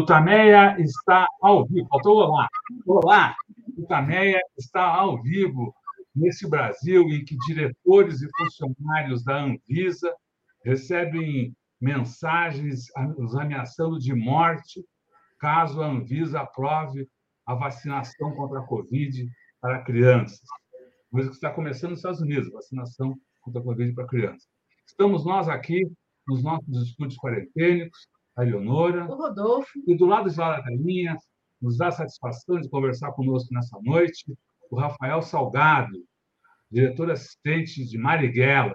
Tutameia está ao vivo. Faltou olá. Olá, Tutameia está ao vivo nesse Brasil em que diretores e funcionários da Anvisa recebem mensagens os ameaçando de morte caso a Anvisa aprove a vacinação contra a Covid para crianças. Coisa que está começando nos Estados Unidos, vacinação contra a Covid para crianças. Estamos nós aqui nos nossos estúdios quarentênicos, a Eleonora. O Rodolfo. E do lado de lá da telinha, nos dá satisfação de conversar conosco nessa noite, o Rafael Salgado, diretor assistente de Marighella.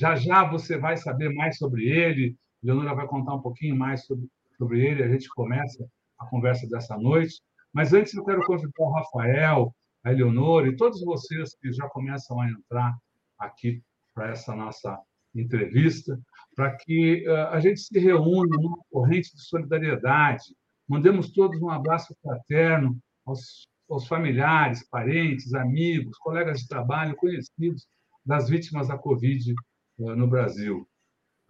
Já já você vai saber mais sobre ele, a Eleonora vai contar um pouquinho mais sobre, sobre ele, a gente começa a conversa dessa noite. Mas antes eu quero convidar o Rafael, a Eleonora e todos vocês que já começam a entrar aqui para essa nossa entrevista, para que uh, a gente se reúna numa corrente de solidariedade. Mandemos todos um abraço fraterno aos, aos familiares, parentes, amigos, colegas de trabalho, conhecidos das vítimas da Covid uh, no Brasil.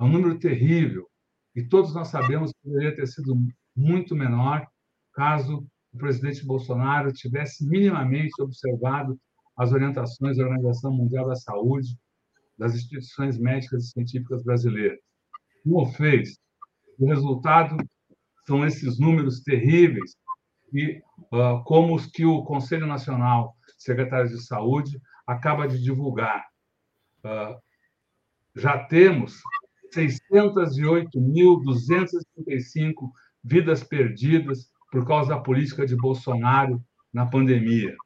É um número terrível e todos nós sabemos que poderia ter sido muito menor caso o presidente Bolsonaro tivesse minimamente observado as orientações da Organização Mundial da Saúde das instituições médicas e científicas brasileiras. Não fez. O resultado são esses números terríveis e uh, como os que o Conselho Nacional de Secretários de Saúde acaba de divulgar. Uh, já temos 608.235 vidas perdidas por causa da política de Bolsonaro na pandemia.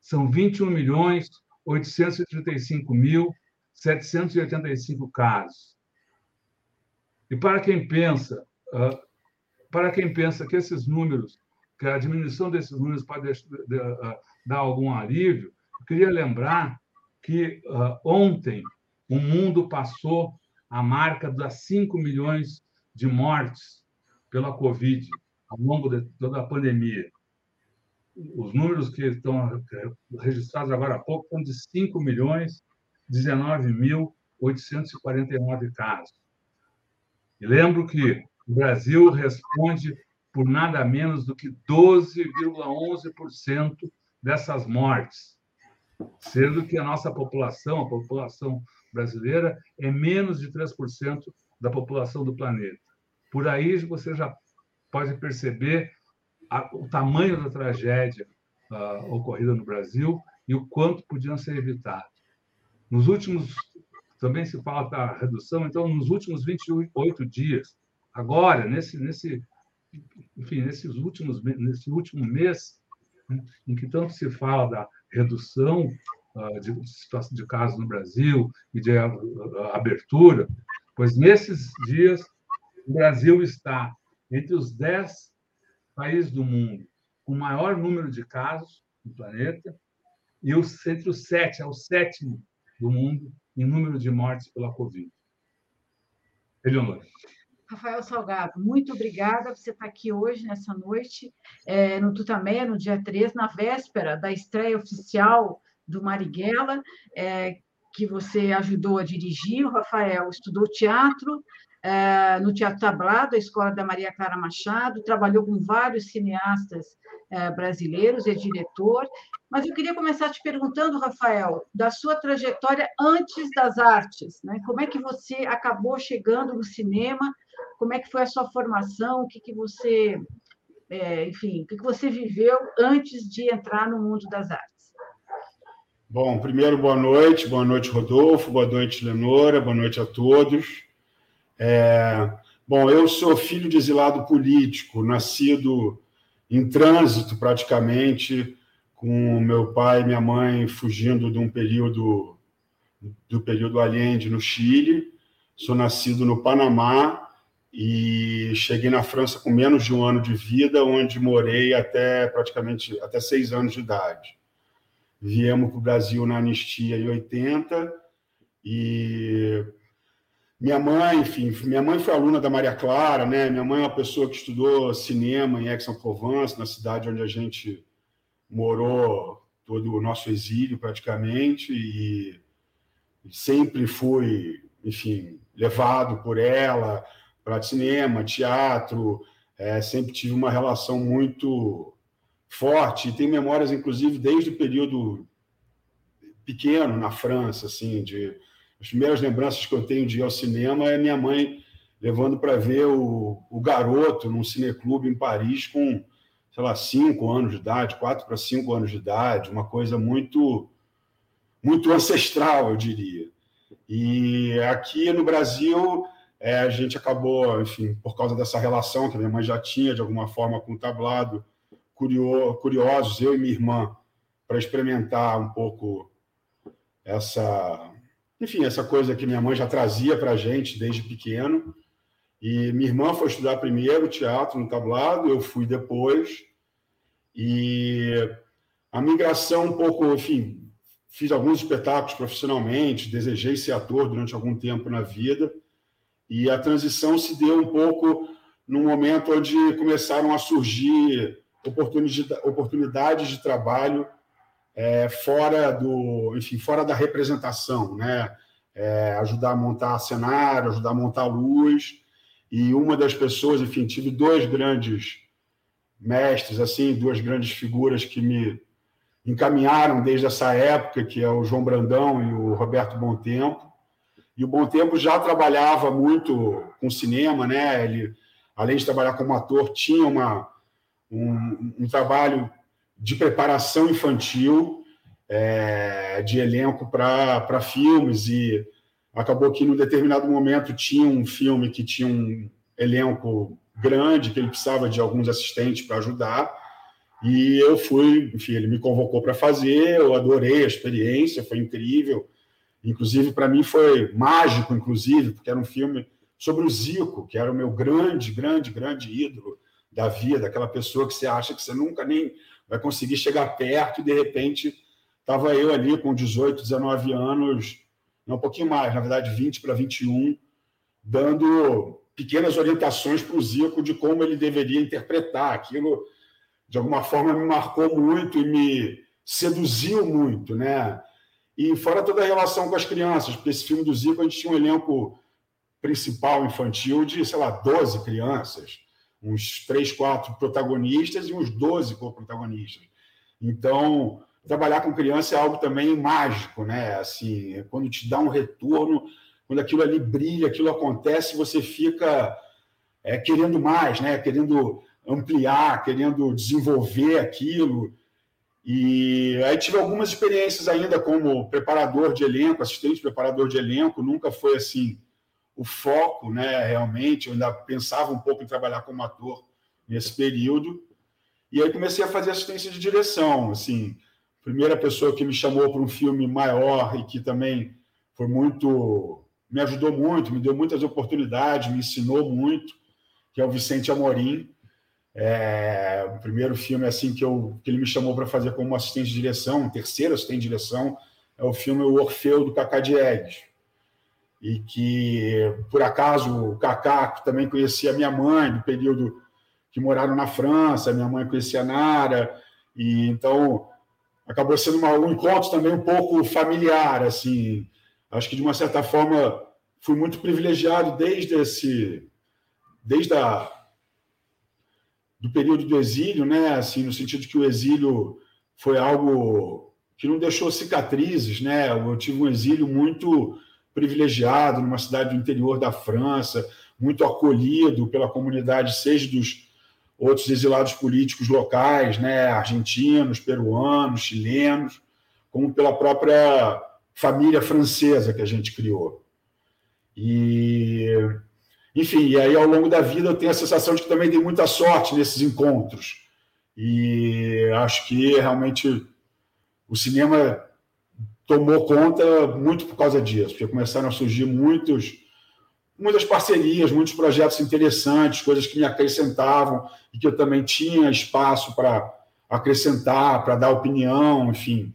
São 21 milhões 835 mil 785 casos. E para quem pensa, para quem pensa que esses números, que a diminuição desses números pode dar algum alívio, eu queria lembrar que ontem o mundo passou a marca das 5 milhões de mortes pela Covid ao longo de toda a pandemia. Os números que estão registrados agora há pouco são de 5 milhões 19.849 casos. E lembro que o Brasil responde por nada menos do que 12,11% dessas mortes, sendo que a nossa população, a população brasileira, é menos de 3% da população do planeta. Por aí você já pode perceber a, o tamanho da tragédia uh, ocorrida no Brasil e o quanto podiam ser evitados. Nos últimos, também se fala da redução, então, nos últimos 28 dias, agora, nesse, nesse, enfim, nesses últimos, nesse último mês, né, em que tanto se fala da redução uh, de, de casos no Brasil e de uh, abertura, pois nesses dias o Brasil está entre os 10 países do mundo com maior número de casos no planeta e os, entre os sete, é o sétimo do mundo em número de mortes pela Covid. Eleonora. Rafael Salgado, muito obrigada por você estar aqui hoje, nessa noite, é, no Tutamé, no dia 3, na véspera da estreia oficial do Marighella, é, que você ajudou a dirigir. O Rafael estudou teatro, é, no Teatro Tablado, a escola da Maria Clara Machado, trabalhou com vários cineastas é, brasileiros, é diretor. Mas eu queria começar te perguntando, Rafael, da sua trajetória antes das artes, né? Como é que você acabou chegando no cinema? Como é que foi a sua formação? O que, que você, é, enfim, o que, você viveu antes de entrar no mundo das artes? Bom, primeiro, boa noite, boa noite, Rodolfo, boa noite, Lenora, boa noite a todos. É, bom, eu sou filho de exilado político, nascido em trânsito praticamente, com meu pai e minha mãe fugindo de um período do período Allende no Chile. Sou nascido no Panamá e cheguei na França com menos de um ano de vida, onde morei até praticamente até seis anos de idade. Viemos para o Brasil na anistia em 80 e minha mãe, enfim, minha mãe foi aluna da Maria Clara, né? Minha mãe é uma pessoa que estudou cinema em Aix-en-Provence, na cidade onde a gente morou todo o nosso exílio praticamente e sempre fui, enfim, levado por ela para cinema, teatro, é, sempre tive uma relação muito forte e tenho memórias, inclusive, desde o período pequeno na França, assim, de as primeiras lembranças que eu tenho de ir ao cinema é minha mãe levando para ver o, o Garoto num cineclube em Paris com, sei lá, cinco anos de idade, quatro para cinco anos de idade, uma coisa muito, muito ancestral, eu diria. E aqui no Brasil, é, a gente acabou, enfim, por causa dessa relação que a minha mãe já tinha, de alguma forma, com o tablado, curiosos, eu e minha irmã, para experimentar um pouco essa, enfim, essa coisa que minha mãe já trazia para a gente desde pequeno. E minha irmã foi estudar primeiro teatro no tablado, eu fui depois. E a migração um pouco, enfim, fiz alguns espetáculos profissionalmente, desejei ser ator durante algum tempo na vida. E a transição se deu um pouco num momento onde começaram a surgir oportunidades de trabalho é, fora do, enfim, fora da representação, né? É, ajudar a montar cenário, ajudar a montar luz. E uma das pessoas, enfim, tive dois grandes mestres, assim, duas grandes figuras que me encaminharam desde essa época, que é o João Brandão e o Roberto Bom Tempo. E o Bom Tempo já trabalhava muito com cinema, né? Ele, além de trabalhar como ator, tinha uma, um, um trabalho de preparação infantil, é, de elenco para filmes, e acabou que, num determinado momento, tinha um filme que tinha um elenco grande, que ele precisava de alguns assistentes para ajudar, e eu fui, enfim, ele me convocou para fazer, eu adorei a experiência, foi incrível, inclusive para mim foi mágico, inclusive, porque era um filme sobre o Zico, que era o meu grande, grande, grande ídolo da vida, aquela pessoa que você acha que você nunca nem vai conseguir chegar perto e de repente estava eu ali com 18, 19 anos, não um pouquinho mais, na verdade 20 para 21, dando pequenas orientações para o Zico de como ele deveria interpretar aquilo. De alguma forma me marcou muito e me seduziu muito, né? E fora toda a relação com as crianças, porque esse filme do Zico a gente tinha um elenco principal infantil de, sei lá, 12 crianças uns três, quatro protagonistas e uns 12 co-protagonistas. Então, trabalhar com criança é algo também mágico, né? Assim, quando te dá um retorno, quando aquilo ali brilha, aquilo acontece, você fica é, querendo mais, né? Querendo ampliar, querendo desenvolver aquilo. E aí tive algumas experiências ainda como preparador de elenco, assistente preparador de elenco, nunca foi assim o foco, né, realmente. Eu ainda pensava um pouco em trabalhar como ator nesse período. E aí comecei a fazer assistência de direção. Assim, primeira pessoa que me chamou para um filme maior e que também foi muito, me ajudou muito, me deu muitas oportunidades, me ensinou muito, que é o Vicente Amorim. É, o primeiro filme assim que, eu, que ele me chamou para fazer como assistente de direção, um terceiro assistente de direção, é o filme O Orfeu do Cacá Diegues e que, por acaso, o Cacá também conhecia minha mãe, do período que moraram na França, minha mãe conhecia a Nara, e então acabou sendo uma, um encontro também um pouco familiar, assim, acho que de uma certa forma fui muito privilegiado desde esse, desde a, do período do exílio, né, assim, no sentido que o exílio foi algo que não deixou cicatrizes, né, eu tive um exílio muito privilegiado numa cidade do interior da França, muito acolhido pela comunidade, seja dos outros exilados políticos locais, né, argentinos, peruanos, chilenos, como pela própria família francesa que a gente criou. E, enfim, e aí ao longo da vida eu tenho a sensação de que também dei muita sorte nesses encontros. E acho que realmente o cinema tomou conta muito por causa disso, porque começaram a surgir muitos, muitas parcerias, muitos projetos interessantes, coisas que me acrescentavam e que eu também tinha espaço para acrescentar, para dar opinião, enfim.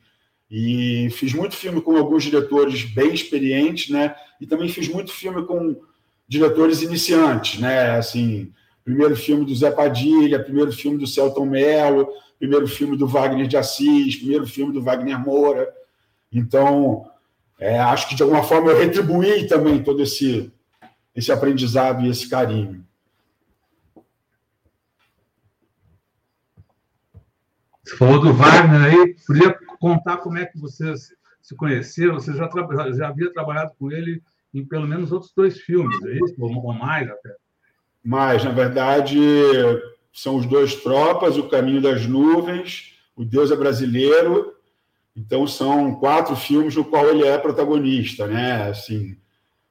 E fiz muito filme com alguns diretores bem experientes, né? E também fiz muito filme com diretores iniciantes, né? Assim, primeiro filme do Zé Padilha, primeiro filme do Celton Mello, primeiro filme do Wagner de Assis, primeiro filme do Wagner Moura. Então, é, acho que de alguma forma eu retribuí também todo esse, esse aprendizado e esse carinho. Você falou do Wagner aí, podia contar como é que vocês se conheceram, você já, já havia trabalhado com ele em pelo menos outros dois filmes, é isso? Ou mais até? Mais, na verdade, são os dois Tropas, O Caminho das Nuvens, O Deus é Brasileiro então, são quatro filmes no qual ele é protagonista, né? Assim,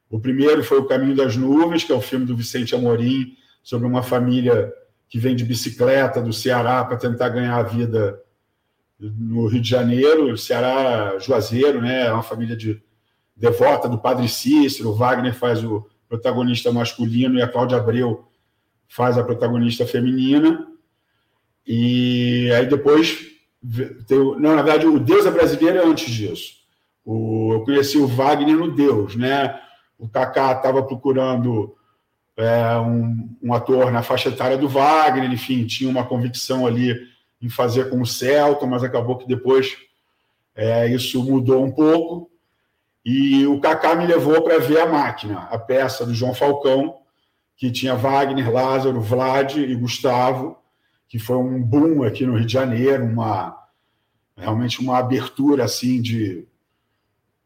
o primeiro foi O Caminho das Nuvens, que é o filme do Vicente Amorim, sobre uma família que vem de bicicleta do Ceará para tentar ganhar a vida no Rio de Janeiro, Ceará Juazeiro, né? É uma família de devota do Padre Cícero, o Wagner faz o protagonista masculino e a Cláudia Abreu faz a protagonista feminina. E aí depois tem, não, na verdade, o Deus é brasileiro é antes disso. O, eu conheci o Wagner no Deus, né? O Kaká estava procurando é, um, um, ator na faixa etária do Wagner, enfim, tinha uma convicção ali em fazer com o Celta, mas acabou que depois é, isso mudou um pouco. E o Kaká me levou para ver a máquina, a peça do João Falcão, que tinha Wagner, Lázaro, Vlad e Gustavo, que foi um boom aqui no Rio de Janeiro, uma realmente uma abertura assim de,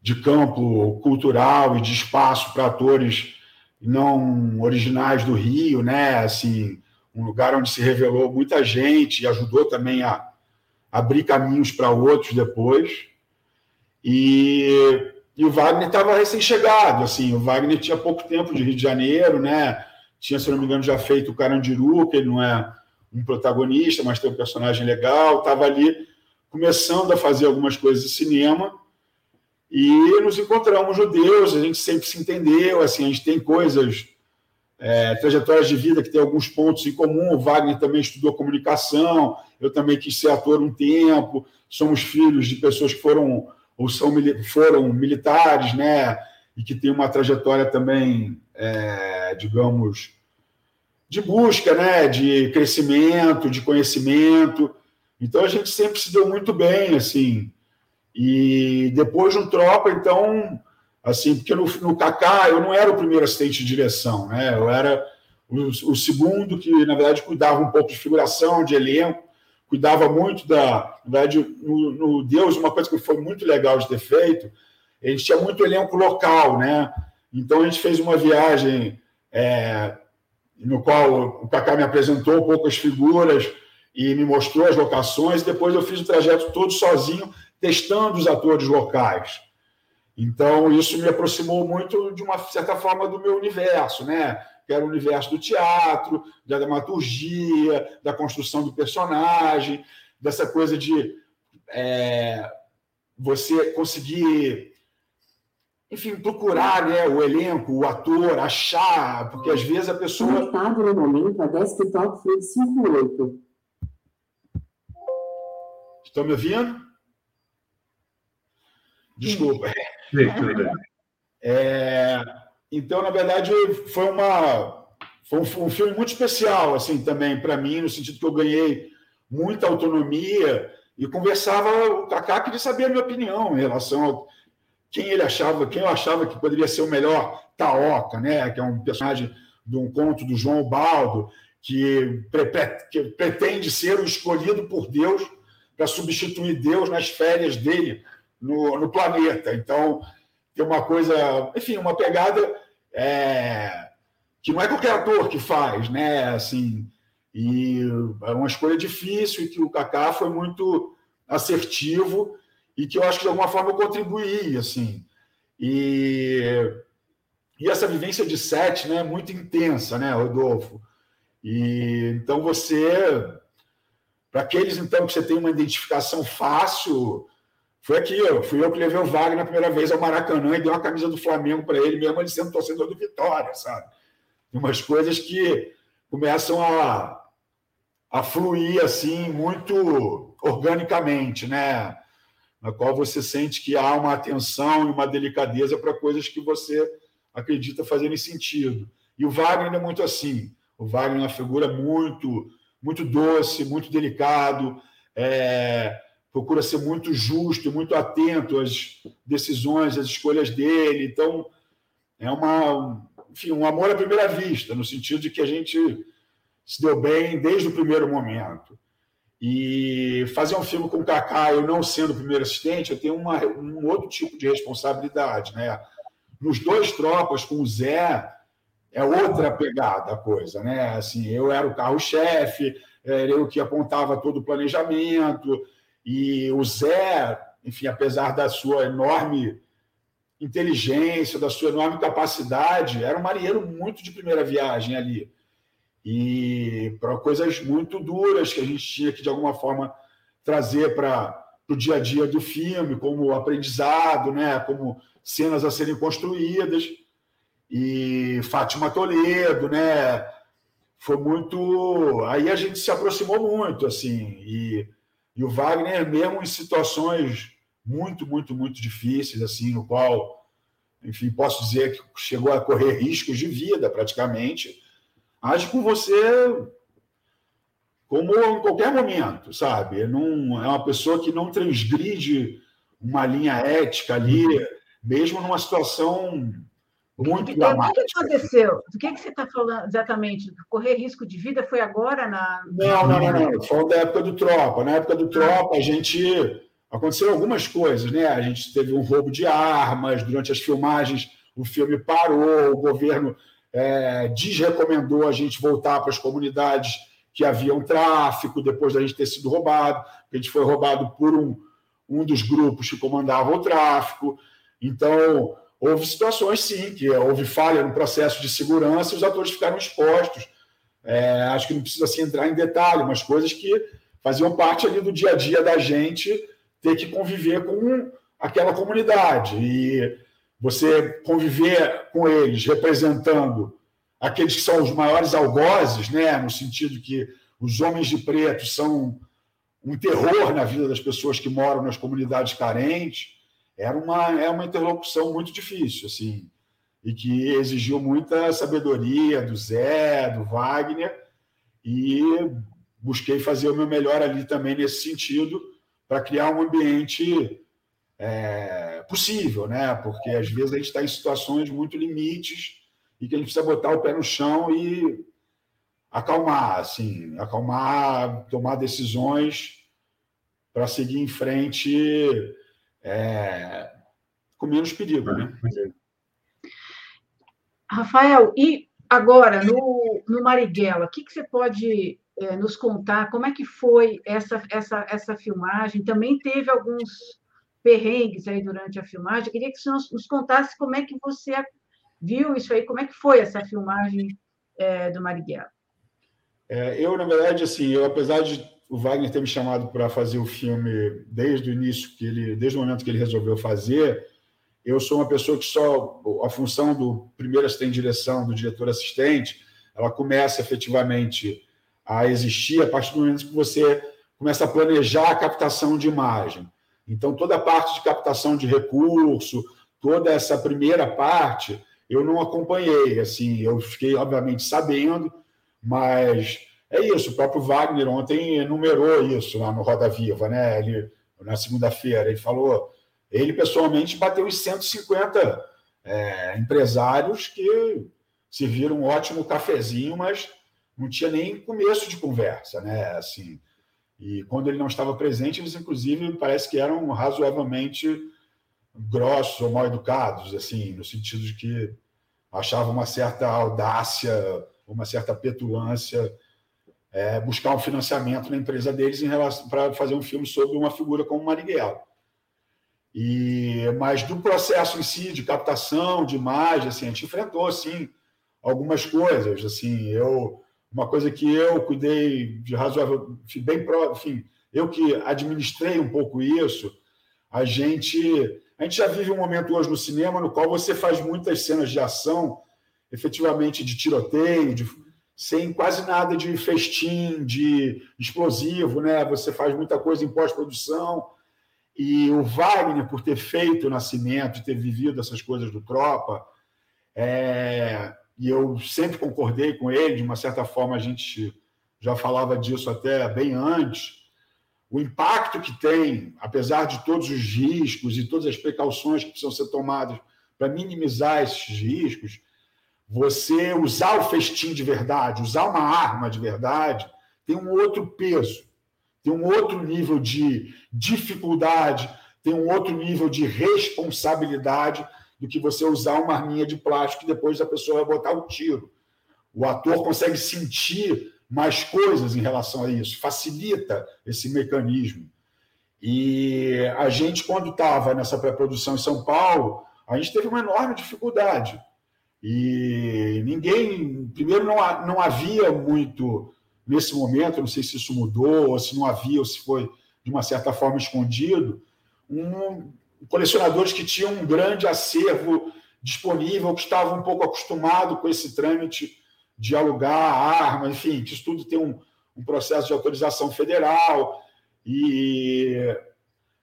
de campo cultural e de espaço para atores não originais do Rio, né? Assim, um lugar onde se revelou muita gente e ajudou também a abrir caminhos para outros depois. E e o Wagner estava recém-chegado, assim, o Wagner tinha pouco tempo de Rio de Janeiro, né? Tinha, se não me engano, já feito o Carandiru, que ele não é um protagonista, mas tem um personagem legal, estava ali começando a fazer algumas coisas de cinema. E nos encontramos judeus, a gente sempre se entendeu, assim, a gente tem coisas, é, trajetórias de vida que tem alguns pontos em comum, o Wagner também estudou comunicação, eu também quis ser ator um tempo, somos filhos de pessoas que foram ou são, foram militares, né? E que tem uma trajetória também, é, digamos, de busca, né? De crescimento, de conhecimento. Então a gente sempre se deu muito bem, assim. E depois de um tropa, então, assim, porque no, no Kaká eu não era o primeiro assistente de direção, né? Eu era o, o segundo que, na verdade, cuidava um pouco de figuração, de elenco cuidava muito da. Na verdade, no, no, Deus, uma coisa que foi muito legal de ter feito, a gente tinha muito elenco local, né? Então a gente fez uma viagem é, no qual o Kaká me apresentou um pouco as figuras e me mostrou as locações. Depois eu fiz o trajeto todo sozinho, testando os atores locais. Então isso me aproximou muito, de uma certa forma, do meu universo, né? que era o universo do teatro, da dramaturgia, da construção do personagem, dessa coisa de é, você conseguir, enfim, procurar né, o elenco, o ator, achar, porque às vezes a pessoa. Conectado no momento a desktop foi 58. Estão me ouvindo? Desculpa. É, então, na verdade, foi uma foi um, um filme muito especial assim também para mim, no sentido que eu ganhei muita autonomia e conversava o Kaká queria saber a minha opinião em relação a quem ele achava, quem eu achava que poderia ser o melhor Taoca, né, que é um personagem de um conto do João Baldo, que, pre que pretende ser o escolhido por Deus para substituir Deus nas férias dele no, no planeta. Então, tem uma coisa, enfim, uma pegada é, que não é qualquer ator que faz, né? Assim, e é uma escolha difícil e que o Kaká foi muito assertivo e que eu acho que de alguma forma eu contribuí, assim. E, e essa vivência de sete, né, é muito intensa, né, Rodolfo? E então você, para aqueles então que você tem uma identificação fácil, foi aqui, ó, fui eu que levei o Wagner na primeira vez ao Maracanã e dei uma camisa do Flamengo para ele, mesmo ele sendo torcedor do Vitória, sabe? Tem umas coisas que começam a, a fluir assim muito organicamente, né? Na qual você sente que há uma atenção e uma delicadeza para coisas que você acredita fazerem sentido. E o Wagner é muito assim. O Wagner é uma figura muito, muito doce, muito delicado. É, procura ser muito justo, muito atento às decisões, às escolhas dele. Então, é uma, enfim, um amor à primeira vista, no sentido de que a gente se deu bem desde o primeiro momento. E fazer um filme com o Kaká, eu não sendo o primeiro assistente, eu tenho uma, um outro tipo de responsabilidade, né? Nos dois tropas, com o Zé, é outra pegada a coisa, né? Assim, eu era o carro-chefe, era eu que apontava todo o planejamento, e o Zé, enfim, apesar da sua enorme inteligência, da sua enorme capacidade, era um marinheiro muito de primeira viagem ali. E para coisas muito duras que a gente tinha que, de alguma forma, trazer para o dia a dia do filme, como aprendizado, né? como cenas a serem construídas. E Fátima Toledo, né? Foi muito. Aí a gente se aproximou muito, assim. E, e o Wagner, mesmo em situações muito, muito, muito difíceis, assim, no qual, enfim, posso dizer que chegou a correr riscos de vida, praticamente, age com você como em qualquer momento, sabe? Não, é uma pessoa que não transgride uma linha ética ali, mesmo numa situação muito dramática. O que aconteceu? Do que, que você está falando exatamente? Correr risco de vida foi agora na. Não, não, não, não. Foi da época do Tropa. Na época do Tropa, a gente. Aconteceram algumas coisas, né? A gente teve um roubo de armas durante as filmagens, o filme parou, o governo é, desrecomendou a gente voltar para as comunidades que haviam tráfico depois da gente ter sido roubado. A gente foi roubado por um, um dos grupos que comandava o tráfico. Então, houve situações, sim, que houve falha no processo de segurança e os atores ficaram expostos. É, acho que não precisa assim, entrar em detalhe, mas coisas que faziam parte ali do dia a dia da gente ter que conviver com aquela comunidade. E você conviver com eles representando aqueles que são os maiores algozes, né, no sentido que os homens de preto são um terror na vida das pessoas que moram nas comunidades carentes, era uma, é uma interlocução muito difícil, assim, e que exigiu muita sabedoria do Zé, do Wagner, e busquei fazer o meu melhor ali também nesse sentido, para criar um ambiente é, possível, né? Porque às vezes a gente está em situações muito limites e que a gente precisa botar o pé no chão e acalmar, assim, acalmar, tomar decisões para seguir em frente é, com menos perigo, né? Rafael, e agora no, no Marighella, o que, que você pode é, nos contar? Como é que foi essa, essa, essa filmagem? Também teve alguns perrengues aí durante a filmagem. Queria que você nos contasse como é que você viu isso aí, como é que foi essa filmagem é, do Marighella. É, eu, na verdade, assim, eu, apesar de o Wagner ter me chamado para fazer o filme desde o início, que ele, desde o momento que ele resolveu fazer, eu sou uma pessoa que só a função do primeiro assistente de direção, do diretor assistente, ela começa efetivamente a existir a partir do momento que você começa a planejar a captação de imagem. Então, toda a parte de captação de recurso, toda essa primeira parte, eu não acompanhei. Assim, eu fiquei, obviamente, sabendo, mas é isso. O próprio Wagner ontem enumerou isso lá no Roda Viva, né? Ele, na segunda-feira. Ele falou, ele pessoalmente bateu os 150 é, empresários que se viram um ótimo cafezinho, mas não tinha nem começo de conversa, né? Assim, e quando ele não estava presente, eles, inclusive, parece que eram razoavelmente grossos ou mal educados, assim, no sentido de que achavam uma certa audácia, uma certa petulância é, buscar um financiamento na empresa deles em relação para fazer um filme sobre uma figura como Marighella. E mas do processo em si de captação de imagem, assim, a gente enfrentou assim algumas coisas, assim, eu uma coisa que eu cuidei de razoável, bem enfim, eu que administrei um pouco isso, a gente a gente já vive um momento hoje no cinema no qual você faz muitas cenas de ação, efetivamente de tiroteio, de, sem quase nada de festim, de explosivo, né? Você faz muita coisa em pós-produção. E o Wagner, por ter feito o Nascimento, ter vivido essas coisas do Tropa, é, e eu sempre concordei com ele, de uma certa forma a gente já falava disso até bem antes. O impacto que tem, apesar de todos os riscos e todas as precauções que precisam ser tomadas para minimizar esses riscos, você usar o festim de verdade, usar uma arma de verdade, tem um outro peso. tem um outro nível de dificuldade, tem um outro nível de responsabilidade do que você usar uma arminha de plástico que depois a pessoa vai botar o tiro. O ator consegue sentir mais coisas em relação a isso, facilita esse mecanismo. E a gente, quando estava nessa pré-produção em São Paulo, a gente teve uma enorme dificuldade. E ninguém. Primeiro, não, não havia muito nesse momento, não sei se isso mudou, ou se não havia, ou se foi de uma certa forma escondido, um, colecionadores que tinham um grande acervo disponível, que estavam um pouco acostumados com esse trâmite de alugar armas, enfim, que isso tudo tem um, um processo de autorização federal, e,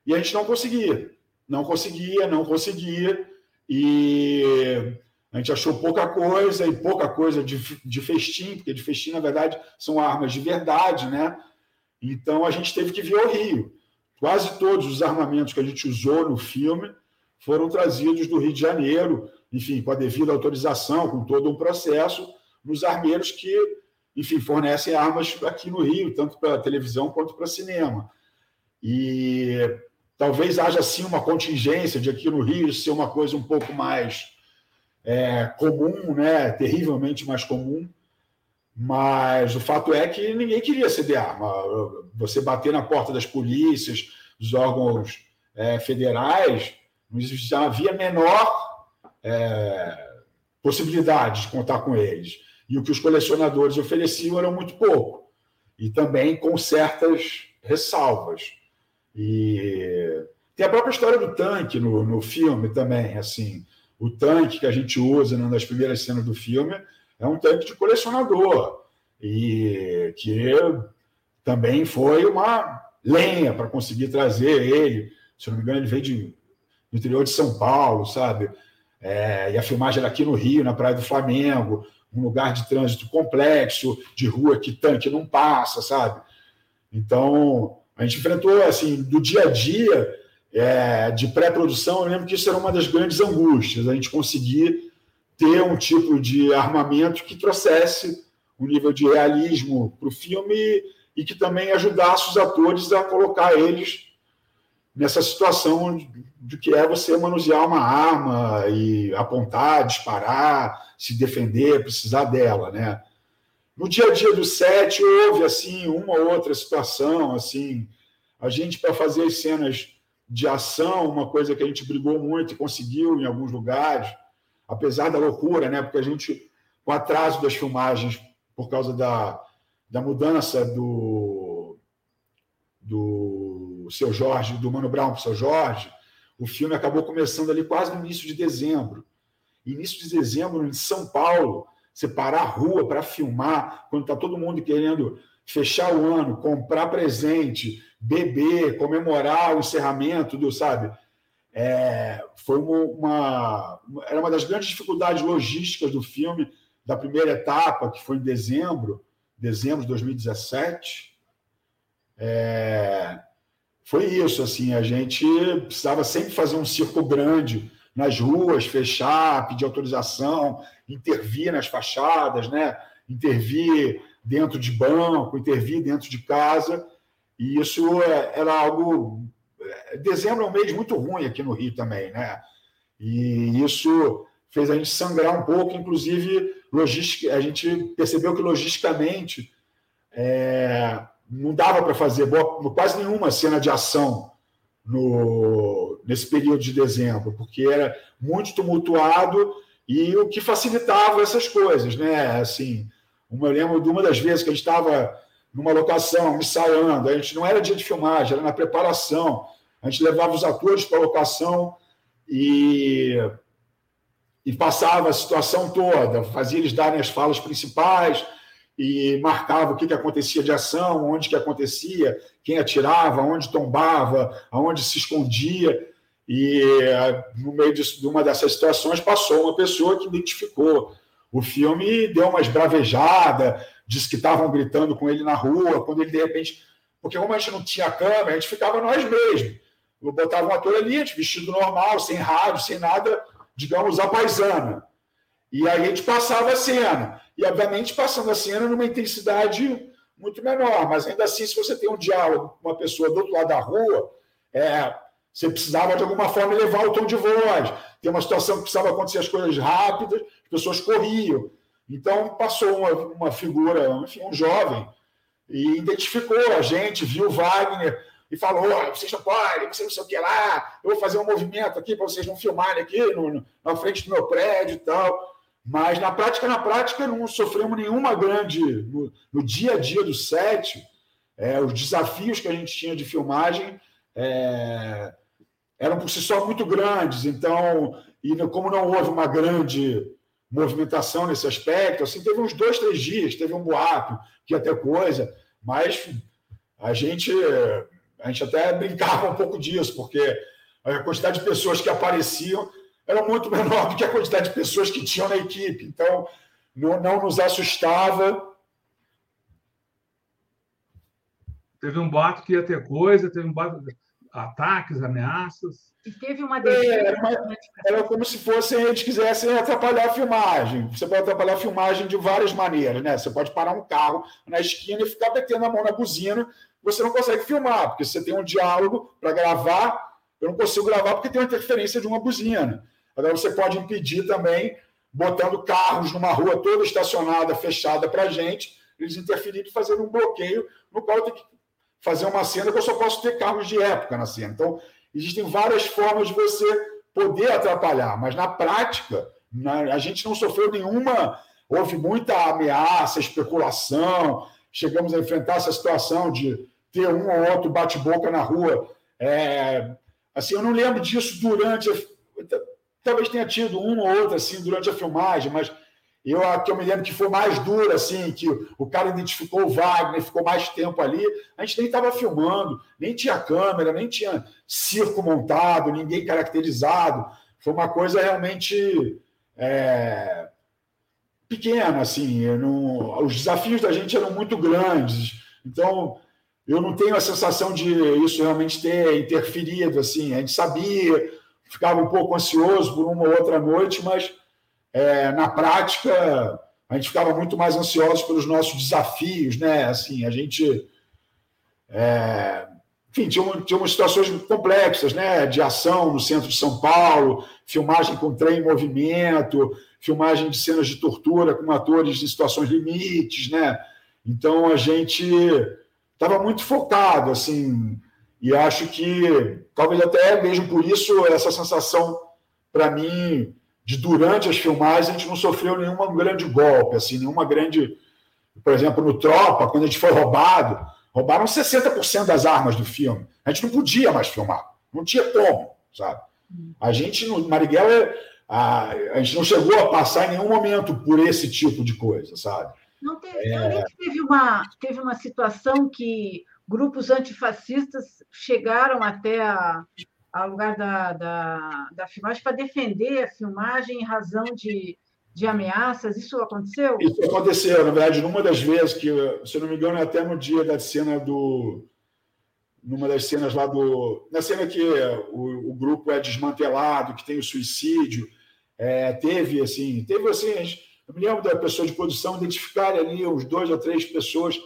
e a gente não conseguia, não conseguia, não conseguia, e a gente achou pouca coisa, e pouca coisa de, de festim, porque de festim, na verdade, são armas de verdade, né? Então a gente teve que vir ao Rio. Quase todos os armamentos que a gente usou no filme foram trazidos do Rio de Janeiro, enfim, com a devida autorização, com todo um processo, nos armeiros que, enfim, fornecem armas aqui no Rio, tanto para televisão quanto para cinema. E talvez haja sim uma contingência de aqui no Rio ser uma coisa um pouco mais é, comum, né? terrivelmente mais comum, mas o fato é que ninguém queria ceder arma. Você bater na porta das polícias, dos órgãos é, federais, não havia menor é, possibilidade de contar com eles. E o que os colecionadores ofereciam era muito pouco. E também com certas ressalvas. E tem a própria história do tanque no, no filme também. assim O tanque que a gente usa nas primeiras cenas do filme é um tanque de colecionador e que também foi uma lenha para conseguir trazer ele. Se não me engano, ele veio de, do interior de São Paulo, sabe? É, e a filmagem era aqui no Rio, na Praia do Flamengo, um lugar de trânsito complexo, de rua que tanque não passa, sabe? Então, a gente enfrentou, assim, do dia a dia, é, de pré-produção, eu lembro que isso era uma das grandes angústias, a gente conseguir ter um tipo de armamento que trouxesse um nível de realismo para o filme e que também ajudasse os atores a colocar eles nessa situação de que é você manusear uma arma e apontar, disparar, se defender, precisar dela, né? No dia a dia do set houve assim uma ou outra situação, assim, a gente para fazer as cenas de ação, uma coisa que a gente brigou muito e conseguiu em alguns lugares, apesar da loucura, né? Porque a gente, com o atraso das filmagens, por causa da, da mudança do, do seu Jorge, do Mano Brown para o seu Jorge, o filme acabou começando ali quase no início de dezembro. Início de dezembro, em São Paulo, você parar a rua para filmar, quando está todo mundo querendo fechar o ano, comprar presente, beber, comemorar o encerramento do, sabe? É, foi uma, uma, era uma das grandes dificuldades logísticas do filme, da primeira etapa, que foi em dezembro, dezembro de 2017. É, foi isso, assim, a gente precisava sempre fazer um circo grande nas ruas, fechar, pedir autorização, intervir nas fachadas, né? intervir dentro de banco, intervir dentro de casa, e isso é, era algo dezembro é um mês muito ruim aqui no Rio também, né? E isso fez a gente sangrar um pouco, inclusive logística, a gente percebeu que logisticamente é, não dava para fazer boa, quase nenhuma cena de ação no, nesse período de dezembro, porque era muito tumultuado e o que facilitava essas coisas, né? Assim, eu lembro de uma das vezes que a gente estava numa locação, ensaiando, a gente não era dia de filmagem, era na preparação. A gente levava os atores para a locação e, e passava a situação toda, fazia eles darem as falas principais e marcava o que, que acontecia de ação, onde que acontecia, quem atirava, onde tombava, aonde se escondia. E no meio de, uma dessas situações passou uma pessoa que identificou o filme deu uma esbravejada, disse que estavam gritando com ele na rua, quando ele de repente. Porque como a gente não tinha câmera, a gente ficava nós mesmos. Eu botava um ator ali, vestido normal, sem rádio, sem nada, digamos, a paisana. E aí a gente passava a cena. E, obviamente, passando a cena numa intensidade muito menor, mas ainda assim, se você tem um diálogo com uma pessoa do outro lado da rua, é, você precisava de alguma forma elevar o tom de voz. Tem uma situação que precisava acontecer as coisas rápidas, as pessoas corriam. Então, passou uma, uma figura, enfim, um jovem, e identificou a gente, viu Wagner e falou: vocês não podem, vocês não sei o que lá, eu vou fazer um movimento aqui para vocês não filmarem aqui no, na frente do meu prédio e tal. Mas na prática, na prática, não sofremos nenhuma grande. No, no dia a dia do set, é, os desafios que a gente tinha de filmagem é, eram por si só muito grandes. Então, e como não houve uma grande movimentação nesse aspecto, assim, teve uns dois, três dias, teve um boato que ter coisa, mas a gente, a gente até brincava um pouco disso, porque a quantidade de pessoas que apareciam era muito menor do que a quantidade de pessoas que tinham na equipe. Então, não, não nos assustava. Teve um boato que ia ter coisa, teve um boato ataques, ameaças. E teve uma é, era, era como se fossem eles quisessem atrapalhar a filmagem. Você pode atrapalhar a filmagem de várias maneiras, né? Você pode parar um carro na esquina e ficar batendo a mão na buzina, você não consegue filmar, porque você tem um diálogo para gravar, eu não consigo gravar porque tem uma interferência de uma buzina. Agora você pode impedir também, botando carros numa rua toda estacionada, fechada para a gente, eles interferirem e fazendo um bloqueio, no qual eu tenho que fazer uma cena que eu só posso ter carros de época na cena. Então, existem várias formas de você poder atrapalhar, mas na prática, a gente não sofreu nenhuma. Houve muita ameaça, especulação, chegamos a enfrentar essa situação de ter um ou outro bate-boca na rua. É, assim, eu não lembro disso durante. Talvez tenha tido um ou outro assim durante a filmagem, mas eu a que eu me lembro que foi mais dura, assim, que o cara identificou o Wagner, ficou mais tempo ali. A gente nem estava filmando, nem tinha câmera, nem tinha circo montado, ninguém caracterizado. Foi uma coisa realmente é, pequena, assim. Não, os desafios da gente eram muito grandes. Então, eu não tenho a sensação de isso realmente ter interferido, assim. A gente sabia, ficava um pouco ansioso por uma ou outra noite, mas é, na prática a gente ficava muito mais ansioso pelos nossos desafios, né? Assim, a gente, é, enfim, tinha, tinha situações complexas, né? De ação no centro de São Paulo, filmagem com trem em movimento, filmagem de cenas de tortura com atores em situações limites, né? Então a gente estava muito focado, assim, e acho que talvez até mesmo por isso essa sensação para mim de durante as filmagens a gente não sofreu nenhum grande golpe, assim, nenhuma grande, por exemplo, no Tropa, quando a gente foi roubado, roubaram 60% das armas do filme. A gente não podia mais filmar, não tinha como, sabe? A gente no Marighella a, a gente não chegou a passar em nenhum momento por esse tipo de coisa, sabe? Não teve, é... teve uma teve uma situação que grupos antifascistas chegaram até a, ao lugar da, da, da filmagem para defender a filmagem em razão de, de ameaças. Isso aconteceu? Isso aconteceu, na verdade, numa das vezes que, se não me engano, até no dia da cena do. Numa das cenas lá do. Na cena que o, o grupo é desmantelado, que tem o suicídio, é, teve assim, teve assim, eu me lembro da pessoa de produção identificar ali uns dois ou três pessoas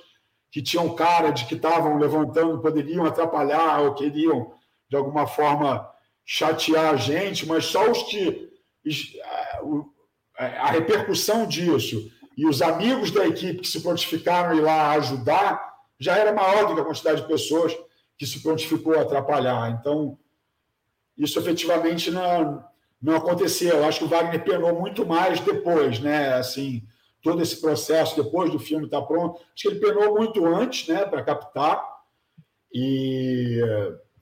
que tinham cara de que estavam levantando, poderiam atrapalhar ou queriam, de alguma forma, chatear a gente, mas só os que. A repercussão disso e os amigos da equipe que se prontificaram ir lá ajudar já era maior do que a quantidade de pessoas que se prontificou a atrapalhar. Então, isso efetivamente não, não aconteceu. Eu acho que o Wagner penou muito mais depois, né? Assim, todo esse processo depois do filme estar tá pronto. Acho que ele penou muito antes, né, para captar. E,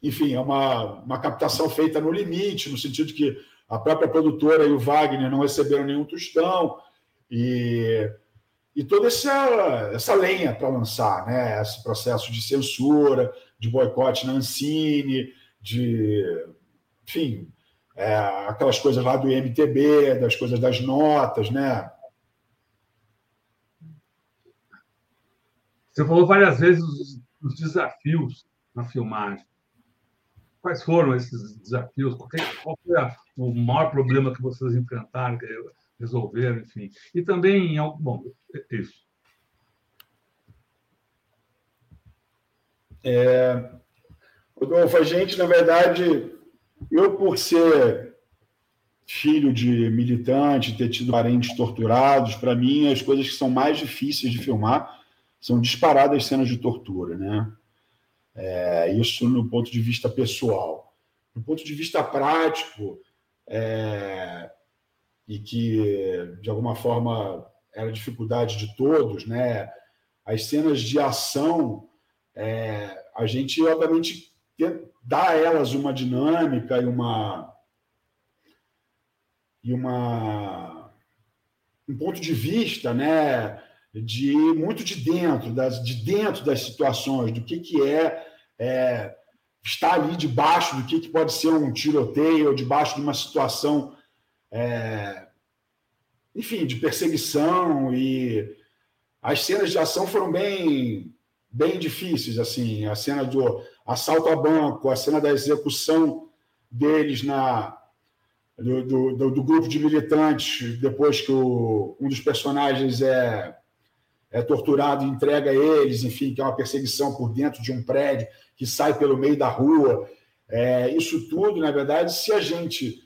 enfim, é uma, uma captação feita no limite, no sentido que a própria produtora e o Wagner não receberam nenhum tostão. E, e toda essa, essa lenha para lançar, né? Esse processo de censura, de boicote na Ancine, de, enfim, é, aquelas coisas lá do IMTB, das coisas das notas, né? Você falou várias vezes os, os desafios na filmagem. Quais foram esses desafios? Qual foi a, o maior problema que vocês enfrentaram, que resolveram, enfim? E também, bom, é isso. É, Rodolfo, a gente, na verdade, eu, por ser filho de militante, ter tido parentes torturados, para mim, as coisas que são mais difíceis de filmar são disparadas cenas de tortura, né? É, isso no ponto de vista pessoal. Do ponto de vista prático, é, e que, de alguma forma, era dificuldade de todos, né? as cenas de ação, é, a gente, obviamente, dá a elas uma dinâmica e uma e uma um ponto de vista, né, de muito de dentro das de dentro das situações, do que que é, é estar ali debaixo do que que pode ser um tiroteio, debaixo de uma situação é, enfim, de perseguição e as cenas de ação foram bem bem difíceis assim, a cena do assalto a banco, a cena da execução deles na do, do, do grupo de militantes depois que o, um dos personagens é é torturado e entrega eles, enfim, que é uma perseguição por dentro de um prédio que sai pelo meio da rua. É, isso tudo, na verdade, se a gente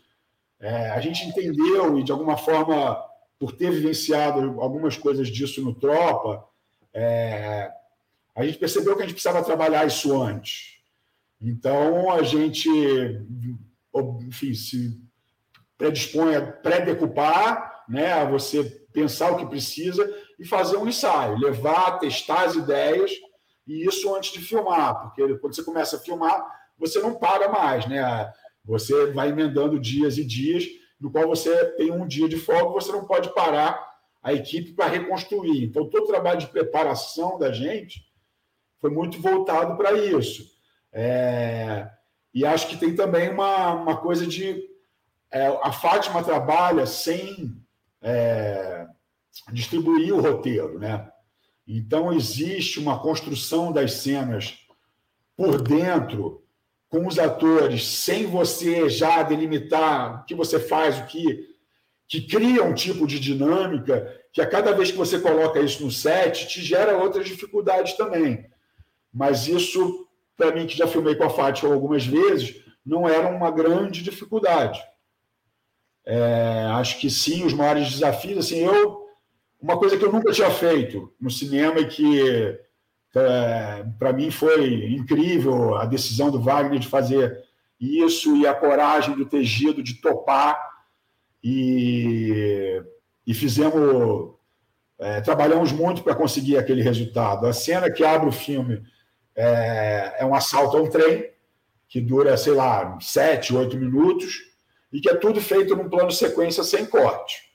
é, a gente entendeu e de alguma forma por ter vivenciado algumas coisas disso no Tropa, é, a gente percebeu que a gente precisava trabalhar isso antes. Então, a gente, enfim, se predispõe a pré-decupar, né, a você pensar o que precisa e fazer um ensaio, levar, testar as ideias, e isso antes de filmar, porque quando você começa a filmar, você não para mais, né? Você vai emendando dias e dias, no qual você tem um dia de folga, você não pode parar a equipe para reconstruir. Então, todo o trabalho de preparação da gente foi muito voltado para isso. É, e acho que tem também uma, uma coisa de. É, a Fátima trabalha sem é, distribuir o roteiro, né? Então, existe uma construção das cenas por dentro, com os atores, sem você já delimitar o que você faz, o que. que cria um tipo de dinâmica que a cada vez que você coloca isso no set, te gera outras dificuldades também. Mas isso, para mim, que já filmei com a Fátima algumas vezes, não era uma grande dificuldade. É, acho que sim, os maiores desafios. Assim, eu, uma coisa que eu nunca tinha feito no cinema e que é, para mim foi incrível a decisão do Wagner de fazer isso e a coragem do Tegido de topar e, e fizemos é, trabalhamos muito para conseguir aquele resultado. A cena que abre o filme é, é um assalto a um trem, que dura, sei lá, sete, oito minutos, e que é tudo feito num plano sequência sem corte.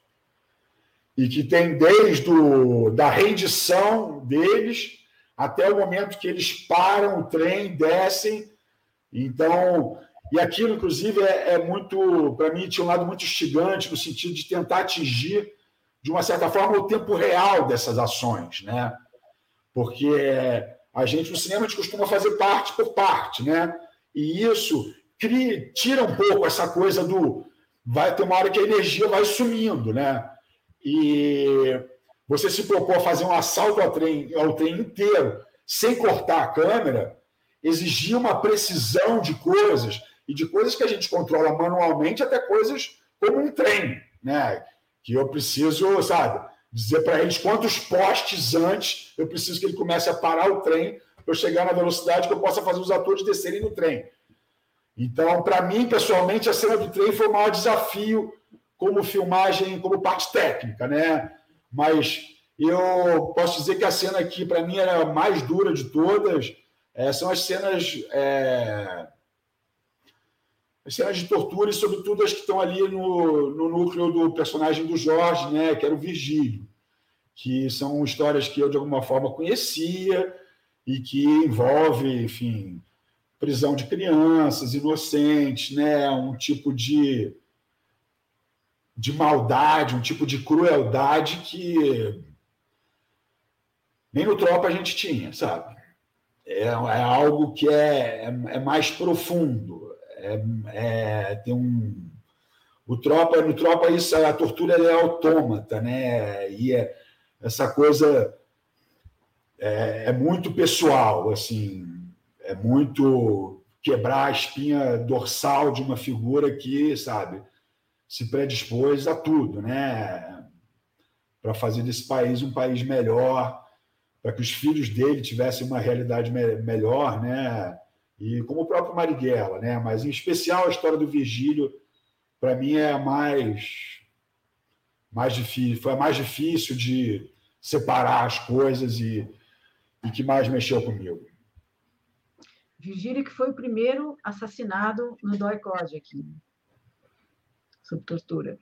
E que tem desde o, da rendição deles até o momento que eles param o trem, descem. Então, e aquilo, inclusive, é, é muito, para mim, tinha um lado muito instigante no sentido de tentar atingir, de uma certa forma, o tempo real dessas ações, né? Porque a gente, no cinema, a gente costuma fazer parte por parte, né? E isso cria, tira um pouco essa coisa do. Vai ter uma hora que a energia vai sumindo, né? E você se propor a fazer um assalto ao trem, ao trem inteiro, sem cortar a câmera, exigia uma precisão de coisas, e de coisas que a gente controla manualmente, até coisas como um trem, né? Que eu preciso, sabe? dizer para eles quantos postes antes eu preciso que ele comece a parar o trem para eu chegar na velocidade que eu possa fazer os atores descerem no trem. Então, para mim, pessoalmente, a cena do trem foi o maior desafio como filmagem, como parte técnica, né? Mas eu posso dizer que a cena aqui, para mim, era a mais dura de todas. É, são as cenas é, as cenas de tortura e, sobretudo, as que estão ali no, no núcleo do personagem do Jorge, né, que era o Virgílio, que são histórias que eu, de alguma forma, conhecia e que envolve, enfim, prisão de crianças inocentes, né, um tipo de, de maldade, um tipo de crueldade que nem no Tropa a gente tinha, sabe? É, é algo que é, é, é mais profundo é, é, tem um. O tropa, no tropa, isso, a tortura é autômata, né? E é, essa coisa é, é muito pessoal, assim. É muito quebrar a espinha dorsal de uma figura que, sabe, se predispôs a tudo, né? Para fazer desse país um país melhor, para que os filhos dele tivessem uma realidade me melhor, né? E como o próprio Marighella, né? Mas em especial a história do Virgílio, para mim é a mais mais difícil, foi a mais difícil de separar as coisas e, e que mais mexeu comigo. Virgílio que foi o primeiro assassinado no DOI-COD aqui, sob tortura.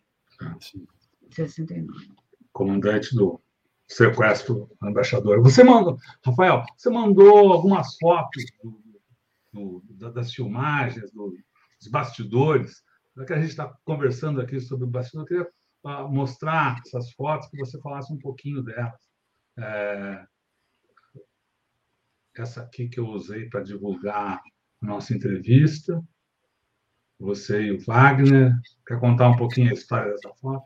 Sim. 69. Comandante do sequestro embaixador. Você mandou, Rafael, você mandou algumas fotos do, do, das filmagens, do, dos bastidores. Já que a gente está conversando aqui sobre o bastidor, eu queria uh, mostrar essas fotos, que você falasse um pouquinho delas. É, essa aqui que eu usei para divulgar a nossa entrevista. Você e o Wagner. Quer contar um pouquinho a história dessa foto?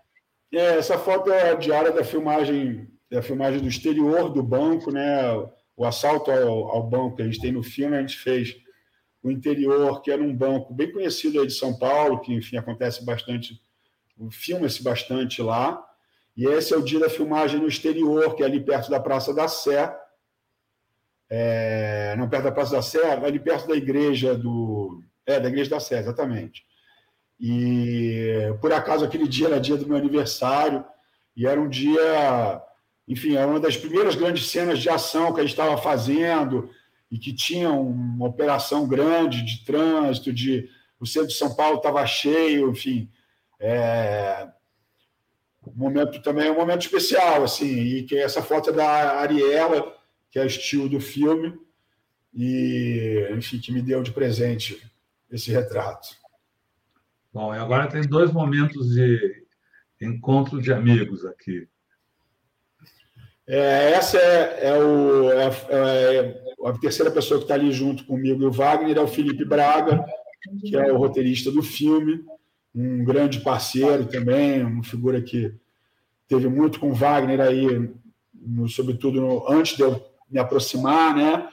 É, essa foto é a diária da filmagem, da filmagem do exterior do banco, né? O assalto ao, ao banco que a gente tem no filme, a gente fez o interior, que era um banco bem conhecido aí de São Paulo, que enfim acontece bastante, filma-se bastante lá. E esse é o dia da filmagem no exterior, que é ali perto da Praça da Sé, é, não perto da Praça da Sé, ali perto da igreja do. É, da igreja da Sé, exatamente. E por acaso aquele dia era dia do meu aniversário, e era um dia, enfim, era uma das primeiras grandes cenas de ação que a gente estava fazendo, e que tinha uma operação grande de trânsito, de o centro de São Paulo estava cheio, enfim. É, um momento também é um momento especial, assim, e que essa foto é da Ariela, que é estilo do filme, e, enfim, que me deu de presente esse retrato. Bom, e agora tem dois momentos de encontro de amigos aqui. É, essa é, é, o, é, é, a terceira pessoa que está ali junto comigo e o Wagner, é o Felipe Braga, que é o roteirista do filme, um grande parceiro também, uma figura que teve muito com o Wagner aí, no, sobretudo no, antes de eu me aproximar, né?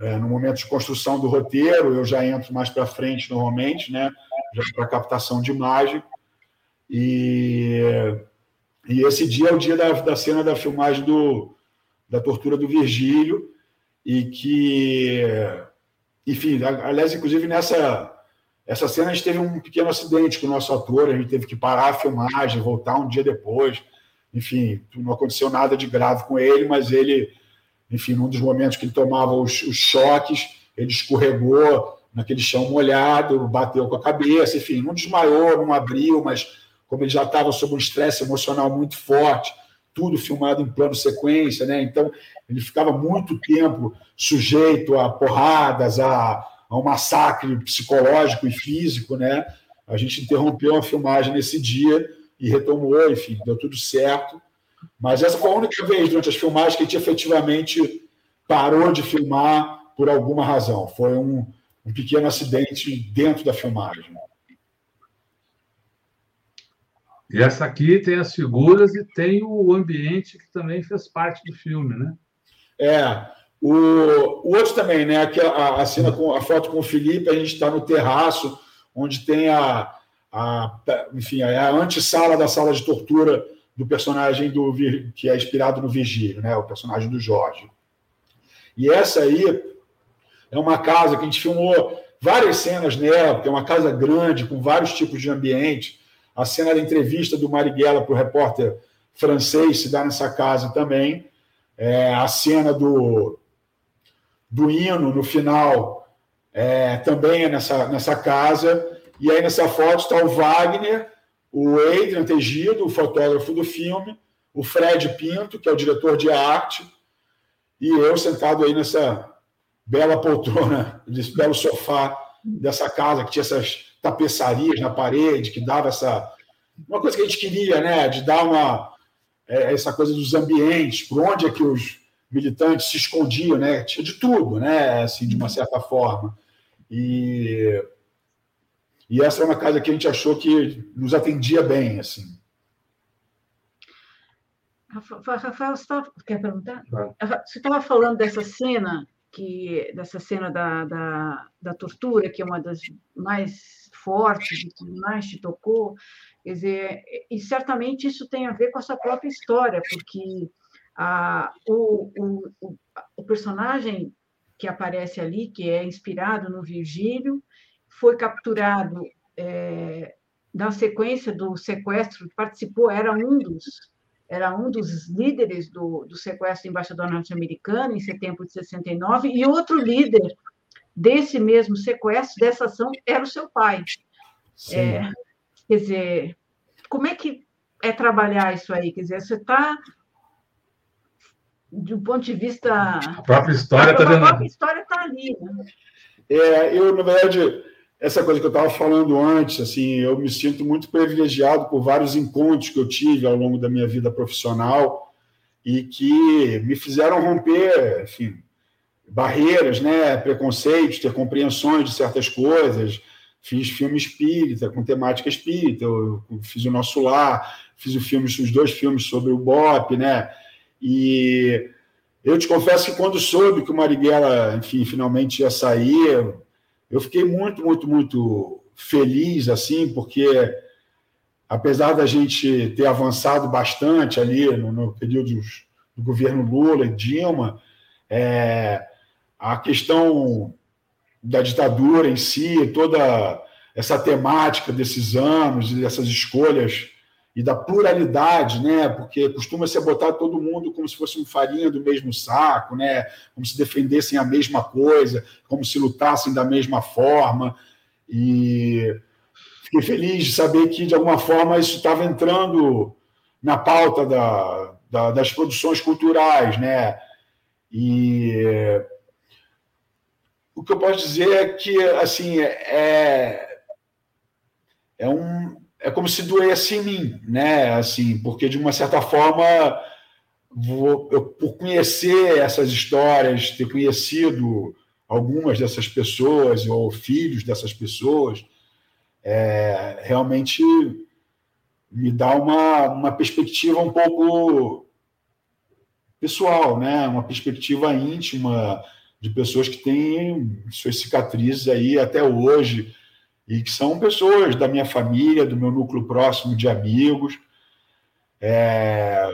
É, no momento de construção do roteiro, eu já entro mais para frente normalmente, né? Para captação de imagem. E, e esse dia é o dia da, da cena da filmagem do, da tortura do Virgílio, e que, enfim, aliás, inclusive nessa essa cena a gente teve um pequeno acidente com o nosso ator, a gente teve que parar a filmagem, voltar um dia depois. Enfim, não aconteceu nada de grave com ele, mas ele enfim, num dos momentos que ele tomava os, os choques, ele escorregou naquele chão molhado, bateu com a cabeça, enfim, não desmaiou, não abriu, mas como ele já estava sob um estresse emocional muito forte, tudo filmado em plano sequência, né? Então ele ficava muito tempo sujeito a porradas, a, a um massacre psicológico e físico, né? A gente interrompeu a filmagem nesse dia e retomou, enfim, deu tudo certo. Mas essa foi a única vez durante as filmagens que a gente efetivamente parou de filmar por alguma razão. Foi um, um pequeno acidente dentro da filmagem. E essa aqui tem as figuras e tem o ambiente que também fez parte do filme, né? É. O, o outro também, né? A, a cena com a foto com o Felipe, a gente está no terraço, onde tem a, a enfim, a antessala da sala de tortura do personagem do que é inspirado no Virgílio, né? O personagem do Jorge. E essa aí é uma casa que a gente filmou várias cenas nela, porque é uma casa grande com vários tipos de ambiente. A cena da entrevista do Marighella para o repórter francês se dá nessa casa também. É, a cena do, do hino no final é, também é nessa, nessa casa. E aí nessa foto está o Wagner o Adrian Tegido, o fotógrafo do filme, o Fred Pinto, que é o diretor de arte, e eu sentado aí nessa bela poltrona, desse belo sofá dessa casa, que tinha essas tapeçarias na parede, que dava essa. Uma coisa que a gente queria, né? De dar uma. É, essa coisa dos ambientes, por onde é que os militantes se escondiam, né? Tinha de tudo, né? Assim, de uma certa forma. E e essa é uma casa que a gente achou que nos atendia bem, assim. Rafael, você tava, quer perguntar? Você estava falando dessa cena que dessa cena da, da, da tortura, que é uma das mais fortes e que mais te tocou, quer dizer, e certamente isso tem a ver com a sua própria história, porque a, o, o, o personagem que aparece ali, que é inspirado no Virgílio, foi capturado é, na sequência do sequestro, participou, era um dos era um dos líderes do, do sequestro do embaixador norte-americano, em setembro de 69, e outro líder desse mesmo sequestro, dessa ação, era o seu pai. É, quer dizer, como é que é trabalhar isso aí? Quer dizer, você está, do ponto de vista. A própria história está A própria história está ali. Né? É, eu, na verdade, essa coisa que eu estava falando antes, assim, eu me sinto muito privilegiado por vários encontros que eu tive ao longo da minha vida profissional e que me fizeram romper, enfim, barreiras, né, preconceitos, ter compreensões de certas coisas. Fiz filme espírita, com temática espírita, eu fiz o Nosso Lar, fiz o filme, os dois filmes sobre o BOP, né, e eu te confesso que quando soube que o Marighella, enfim, finalmente ia sair, eu fiquei muito, muito, muito feliz, assim, porque apesar da gente ter avançado bastante ali no, no período do governo Lula e Dilma, é, a questão da ditadura em si, toda essa temática desses anos e dessas escolhas e da pluralidade, né? Porque costuma se botar todo mundo como se fosse um farinha do mesmo saco, né? Como se defendessem a mesma coisa, como se lutassem da mesma forma. E fiquei feliz de saber que de alguma forma isso estava entrando na pauta da, da, das produções culturais, né? E o que eu posso dizer é que assim é é um é como se doesse em mim, né? Assim, porque de uma certa forma, vou, eu, por conhecer essas histórias, ter conhecido algumas dessas pessoas ou filhos dessas pessoas, é, realmente me dá uma, uma perspectiva um pouco pessoal, né? Uma perspectiva íntima de pessoas que têm suas cicatrizes aí até hoje e que são pessoas da minha família, do meu núcleo próximo de amigos. É...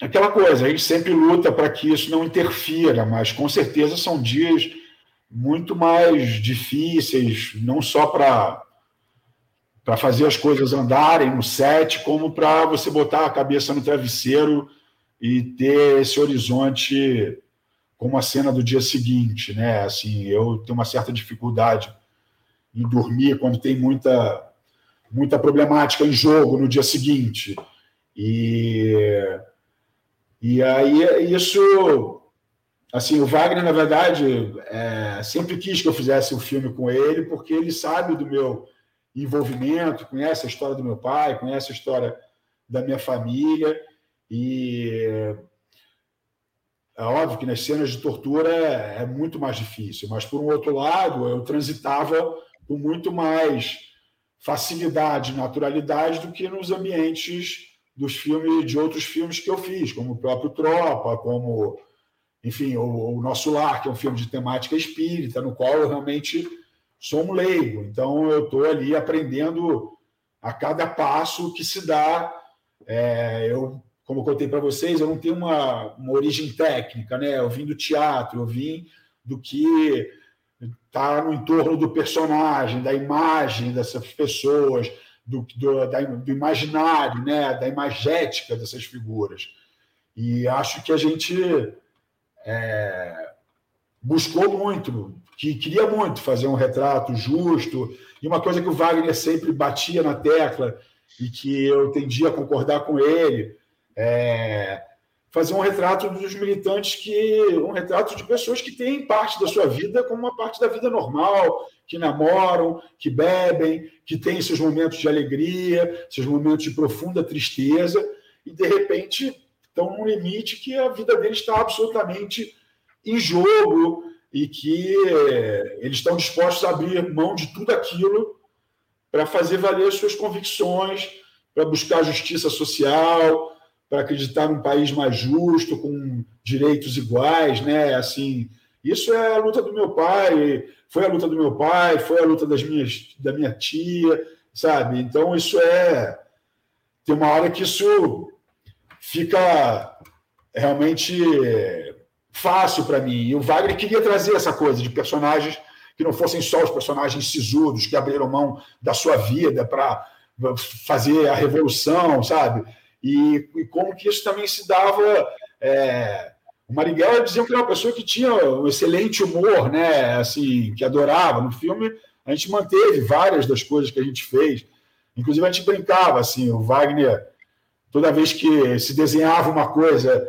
Aquela coisa, a gente sempre luta para que isso não interfira, mas com certeza são dias muito mais difíceis, não só para para fazer as coisas andarem no set, como para você botar a cabeça no travesseiro e ter esse horizonte como a cena do dia seguinte, né? Assim, eu tenho uma certa dificuldade em dormir quando tem muita muita problemática em jogo no dia seguinte. E e aí isso assim, o Wagner na verdade é, sempre quis que eu fizesse um filme com ele, porque ele sabe do meu envolvimento, conhece a história do meu pai, conhece a história da minha família e é óbvio que nas cenas de tortura é, é muito mais difícil, mas por um outro lado, eu transitava com muito mais facilidade, naturalidade do que nos ambientes dos filmes de outros filmes que eu fiz, como o próprio Tropa, como enfim, o, o Nosso Lar, que é um filme de temática espírita, no qual eu realmente sou um leigo. Então eu estou ali aprendendo a cada passo que se dá. É, eu como eu contei para vocês, eu não tenho uma, uma origem técnica, né? Eu vim do teatro, eu vim do que está no entorno do personagem, da imagem dessas pessoas, do, do, da, do imaginário, né? da imagética dessas figuras. E acho que a gente é, buscou muito, que queria muito fazer um retrato justo, e uma coisa que o Wagner sempre batia na tecla e que eu tendia a concordar com ele, é, fazer um retrato dos militantes que um retrato de pessoas que têm parte da sua vida como uma parte da vida normal, que namoram, que bebem, que têm seus momentos de alegria, seus momentos de profunda tristeza e de repente estão num limite que a vida deles está absolutamente em jogo e que eles estão dispostos a abrir mão de tudo aquilo para fazer valer suas convicções, para buscar justiça social, para acreditar num país mais justo, com direitos iguais, né? Assim, isso é a luta do meu pai, foi a luta do meu pai, foi a luta das minhas, da minha tia, sabe? Então isso é tem uma hora que isso fica realmente fácil para mim. E o Wagner queria trazer essa coisa de personagens que não fossem só os personagens sisudos que abriram mão da sua vida para fazer a revolução, sabe? E, e, como que isso também se dava. É... O Marighella dizia que era uma pessoa que tinha um excelente humor, né? Assim, que adorava. No filme, a gente manteve várias das coisas que a gente fez. Inclusive, a gente brincava, assim, o Wagner, toda vez que se desenhava uma coisa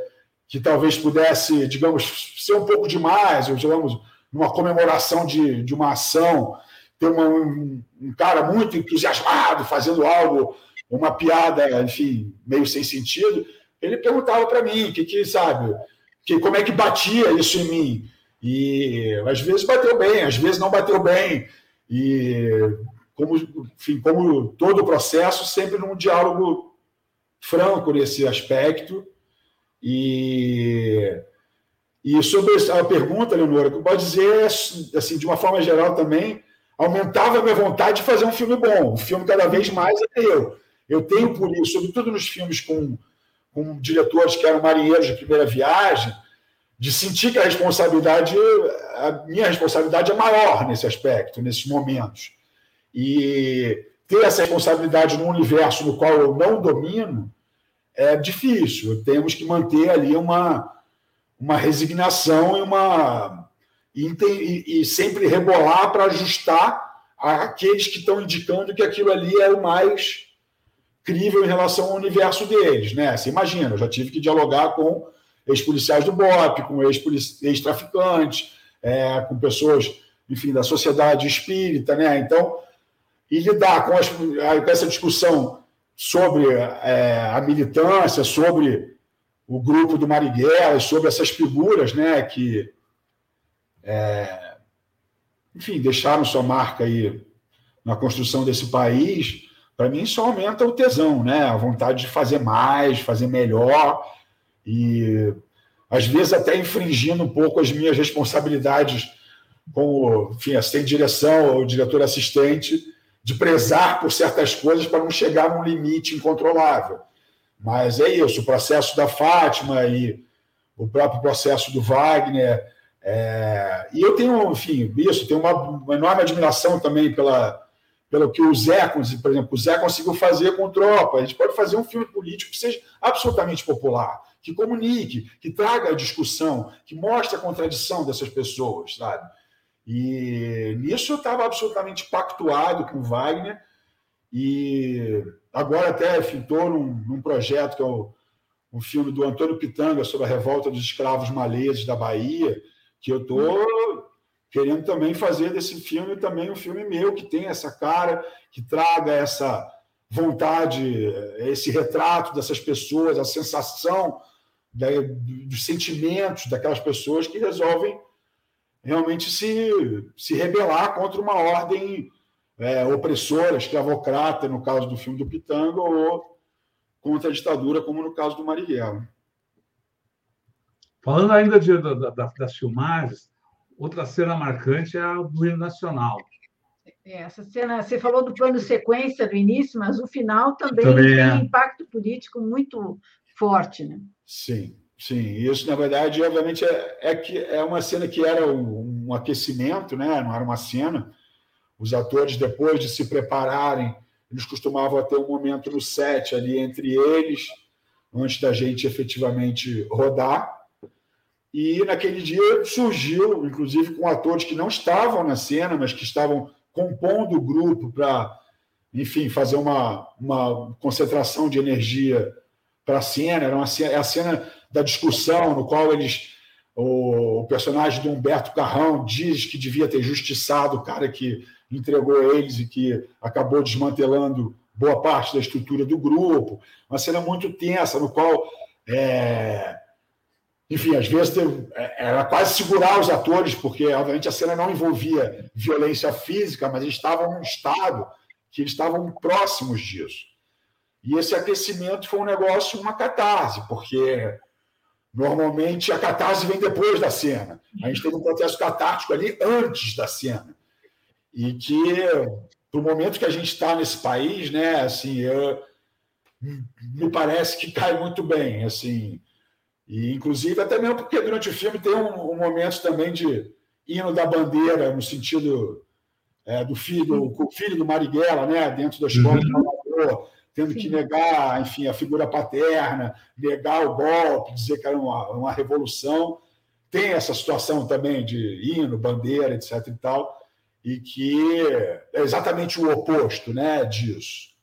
que talvez pudesse, digamos, ser um pouco demais, ou, digamos, numa comemoração de, de uma ação, ter uma, um, um, cara muito entusiasmado fazendo algo, uma piada, enfim, meio sem sentido, ele perguntava para mim, que, que sabe, que como é que batia isso em mim. E às vezes bateu bem, às vezes não bateu bem. E como, enfim, como todo o processo, sempre num diálogo franco nesse aspecto. E e sobre a pergunta, Leonora, que pode dizer, assim, de uma forma geral também, aumentava a minha vontade de fazer um filme bom. Um filme cada vez mais é eu. Eu tenho por isso, sobretudo nos filmes com, com diretores que eram marinheiros de primeira viagem, de sentir que a responsabilidade, a minha responsabilidade é maior nesse aspecto, nesses momentos. E ter essa responsabilidade num universo no qual eu não domino é difícil. Temos que manter ali uma uma resignação e uma e, e sempre rebolar para ajustar aqueles que estão indicando que aquilo ali é o mais crível em relação ao universo deles, né? Você imagina, eu já tive que dialogar com ex-policiais do BOP, com ex-traficantes, é, com pessoas, enfim, da sociedade espírita, né? Então, e lidar com, as, com essa discussão sobre é, a militância, sobre o grupo do Marighella, sobre essas figuras né, que, é, enfim, deixaram sua marca aí na construção desse país, para mim só aumenta o tesão, né? a vontade de fazer mais, fazer melhor, e às vezes até infringindo um pouco as minhas responsabilidades como enfim, assistente de direção ou diretor assistente, de prezar por certas coisas para não chegar num limite incontrolável. Mas é isso, o processo da Fátima e o próprio processo do Wagner. É... E eu tenho, enfim, isso, tenho uma, uma, enorme admiração também pela, pelo que o Zé, por exemplo, o Zé conseguiu fazer com Tropa. A gente pode fazer um filme político que seja absolutamente popular, que comunique, que traga a discussão, que mostre a contradição dessas pessoas, sabe? E nisso eu estava absolutamente pactuado com o Wagner e agora até estou num, num, projeto que é o, um filme do Antônio Pitanga sobre a revolta dos escravos maleses da Bahia, que eu estou querendo também fazer desse filme também um filme meu que tem essa cara, que traga essa vontade, esse retrato dessas pessoas, a sensação da, dos sentimentos daquelas pessoas que resolvem realmente se, se rebelar contra uma ordem é, opressora, escravocrata, no caso do filme do Pitanga, ou contra a ditadura, como no caso do Marighella. Falando ainda de, da, da, das filmagens, outra cena marcante é a do hino nacional. É, essa cena, você falou do plano sequência do início, mas o final também, também tem é. impacto político muito forte, né? Sim, sim. Isso, na verdade, obviamente, é, é, que é uma cena que era um, um aquecimento, né? não era uma cena, os atores, depois de se prepararem, eles costumavam ter um momento no set ali entre eles, antes da gente efetivamente rodar. E naquele dia surgiu, inclusive com atores que não estavam na cena, mas que estavam compondo o grupo para, enfim, fazer uma, uma concentração de energia para a cena. Era uma é a cena da discussão, no qual eles. O, o personagem do Humberto Carrão diz que devia ter justiçado o cara que entregou eles e que acabou desmantelando boa parte da estrutura do grupo. Uma cena muito tensa, no qual, é... enfim, às vezes é, era quase segurar os atores, porque, obviamente, a cena não envolvia violência física, mas eles estavam num estado que eles estavam próximos disso. E esse aquecimento foi um negócio, uma catarse, porque normalmente a catarse vem depois da cena. A gente teve um processo catártico ali antes da cena. E que, para o momento que a gente está nesse país, né, assim, eu, me parece que cai muito bem. assim e, inclusive, até mesmo porque durante o filme tem um, um momento também de hino da bandeira, no sentido é, do filho, o filho do Marighella, né, dentro da escola uhum. tendo Sim. que negar, enfim, a figura paterna, negar o golpe, dizer que era uma, uma revolução. Tem essa situação também de hino, bandeira, etc. e tal, e que é exatamente o oposto né, disso.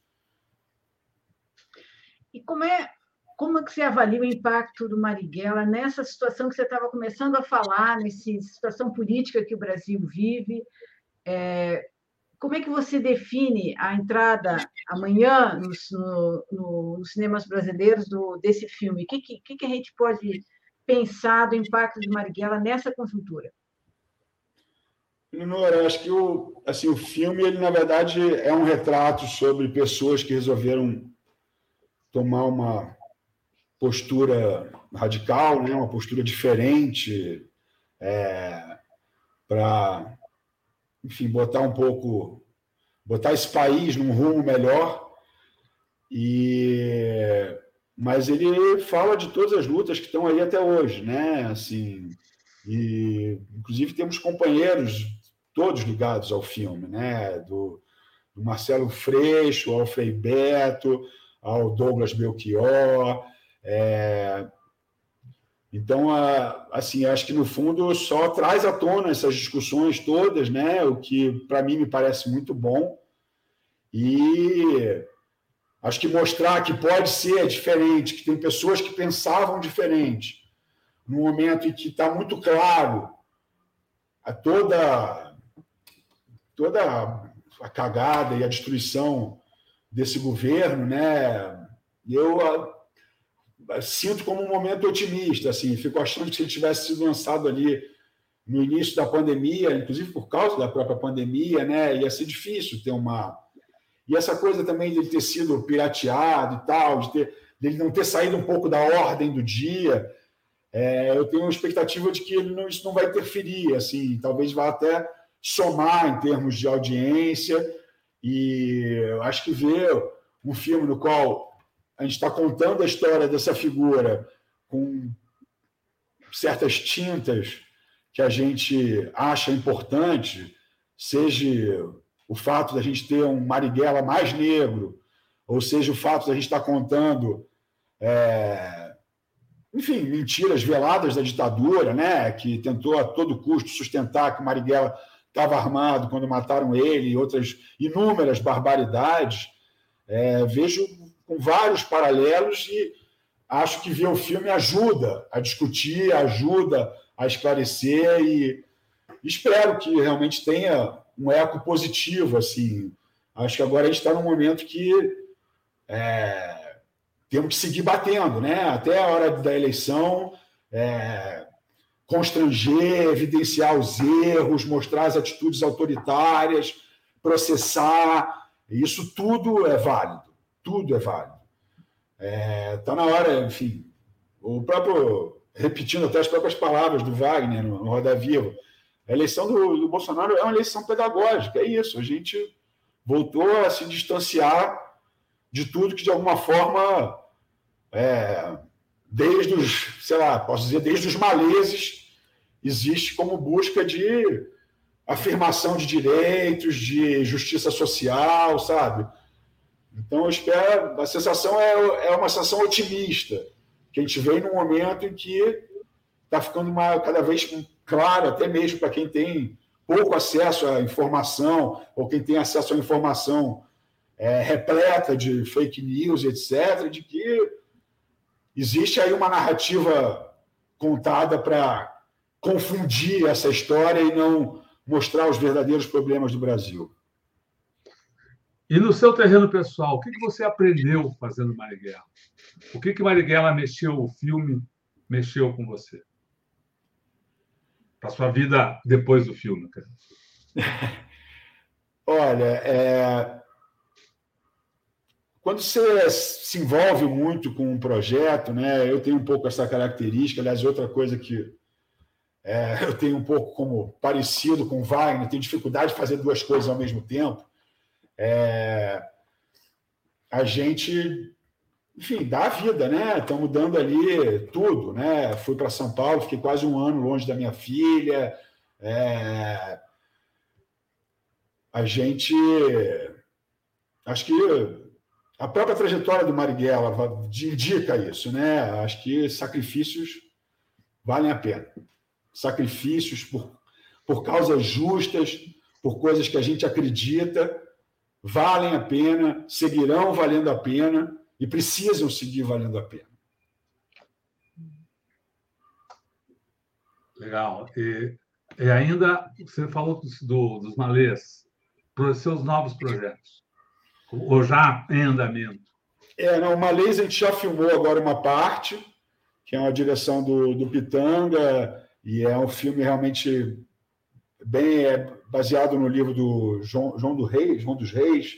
E como é como é que você avalia o impacto do Marighella nessa situação que você estava começando a falar, nessa situação política que o Brasil vive? É, como é que você define a entrada amanhã nos, no, no, nos cinemas brasileiros do, desse filme? O que, que, que a gente pode pensar do impacto de Marighella nessa conjuntura? Nora, acho que o, assim, o filme, ele, na verdade, é um retrato sobre pessoas que resolveram tomar uma postura radical, né? uma postura diferente, é, para, enfim, botar um pouco, botar esse país num rumo melhor. E mas ele fala de todas as lutas que estão aí até hoje, né? Assim, e inclusive temos companheiros todos ligados ao filme, né? Do, do Marcelo Freixo, ao Frei Beto, ao Douglas Belchior, é... Então, assim, acho que no fundo só traz à tona essas discussões todas, né? O que para mim me parece muito bom. E acho que mostrar que pode ser diferente, que tem pessoas que pensavam diferente, no momento em que está muito claro a toda toda a cagada e a destruição desse governo, né? Eu sinto como um momento otimista, assim, fico achando que se ele tivesse sido lançado ali no início da pandemia, inclusive por causa da própria pandemia, né, ia ser difícil ter uma e essa coisa também de ele ter sido pirateado e tal, de ter dele não ter saído um pouco da ordem do dia, é, eu tenho uma expectativa de que ele não, isso não vai interferir, assim, talvez vá até somar em termos de audiência e acho que ver um filme no qual a gente está contando a história dessa figura com certas tintas que a gente acha importante, seja o fato da gente ter um Marighella mais negro, ou seja o fato da gente estar tá contando, é, enfim, mentiras veladas da ditadura, né, que tentou a todo custo sustentar que o Marighella estava armado quando mataram ele e outras inúmeras barbaridades. É, vejo com vários paralelos e acho que ver o filme ajuda a discutir, ajuda a esclarecer e espero que realmente tenha um eco positivo assim. Acho que agora a gente está num momento que é, temos que seguir batendo, né? Até a hora da eleição, é, constranger, evidenciar os erros, mostrar as atitudes autoritárias, processar. Isso tudo é válido tudo é válido. Está é, tá na hora, enfim, o próprio, repetindo até as próprias palavras do Wagner no, no Roda Viva, a eleição do, do, Bolsonaro é uma eleição pedagógica, é isso, a gente voltou a se distanciar de tudo que, de alguma forma, é, desde os, sei lá, posso dizer, desde os maleses, existe como busca de afirmação de direitos, de justiça social, sabe? Então, eu espero, a sensação é, é uma sensação otimista, que a gente vem num momento em que está ficando uma, cada vez claro, até mesmo para quem tem pouco acesso à informação, ou quem tem acesso à informação é, repleta de fake news, etc., de que existe aí uma narrativa contada para confundir essa história e não mostrar os verdadeiros problemas do Brasil. E no seu terreno pessoal, o que você aprendeu fazendo Marighella? O que que Marighella mexeu, o filme mexeu com você? Para sua vida depois do filme, cara. Olha, é... quando você se envolve muito com um projeto, né? Eu tenho um pouco essa característica, aliás, outra coisa que é, eu tenho um pouco como parecido com Wagner, tenho dificuldade de fazer duas coisas ao mesmo tempo. É, a gente, enfim, dá a vida, né? Estamos dando ali tudo, né? Fui para São Paulo, fiquei quase um ano longe da minha filha. É, a gente, acho que a própria trajetória do Marighella indica isso, né? Acho que sacrifícios valem a pena. Sacrifícios por, por causas justas, por coisas que a gente acredita, valem a pena, seguirão valendo a pena e precisam seguir valendo a pena. Legal. E, e ainda você falou do, dos malês, para os seus novos projetos. Ou já em andamento? É, não, uma laser a gente já filmou agora uma parte, que é uma direção do, do Pitanga, e é um filme realmente bem é, baseado no livro do João, João do Reis, João dos Reis,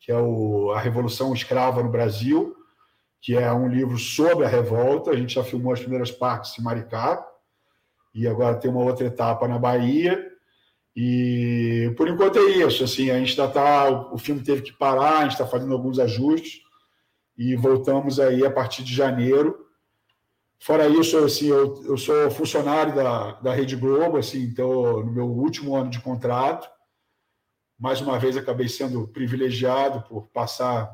que é o, a Revolução Escrava no Brasil, que é um livro sobre a revolta. A gente já filmou as primeiras partes em Maricá, e agora tem uma outra etapa na Bahia. E por enquanto é isso. Assim, a gente está. O filme teve que parar, a gente está fazendo alguns ajustes e voltamos aí a partir de janeiro. Fora isso, assim, eu, eu sou funcionário da, da Rede Globo, assim, então no meu último ano de contrato. Mais uma vez acabei sendo privilegiado por passar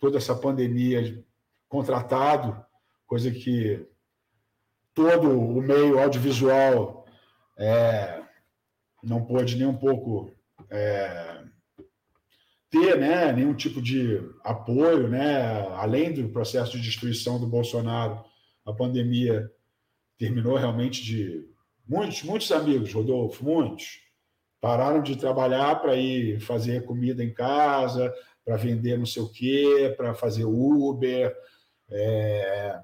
toda essa pandemia contratado, coisa que todo o meio audiovisual é, não pôde nem um pouco é, ter né, nenhum tipo de apoio, né, além do processo de destruição do Bolsonaro, a pandemia terminou realmente de. Muitos, muitos amigos, Rodolfo, muitos, pararam de trabalhar para ir fazer comida em casa, para vender não sei o quê, para fazer Uber. É,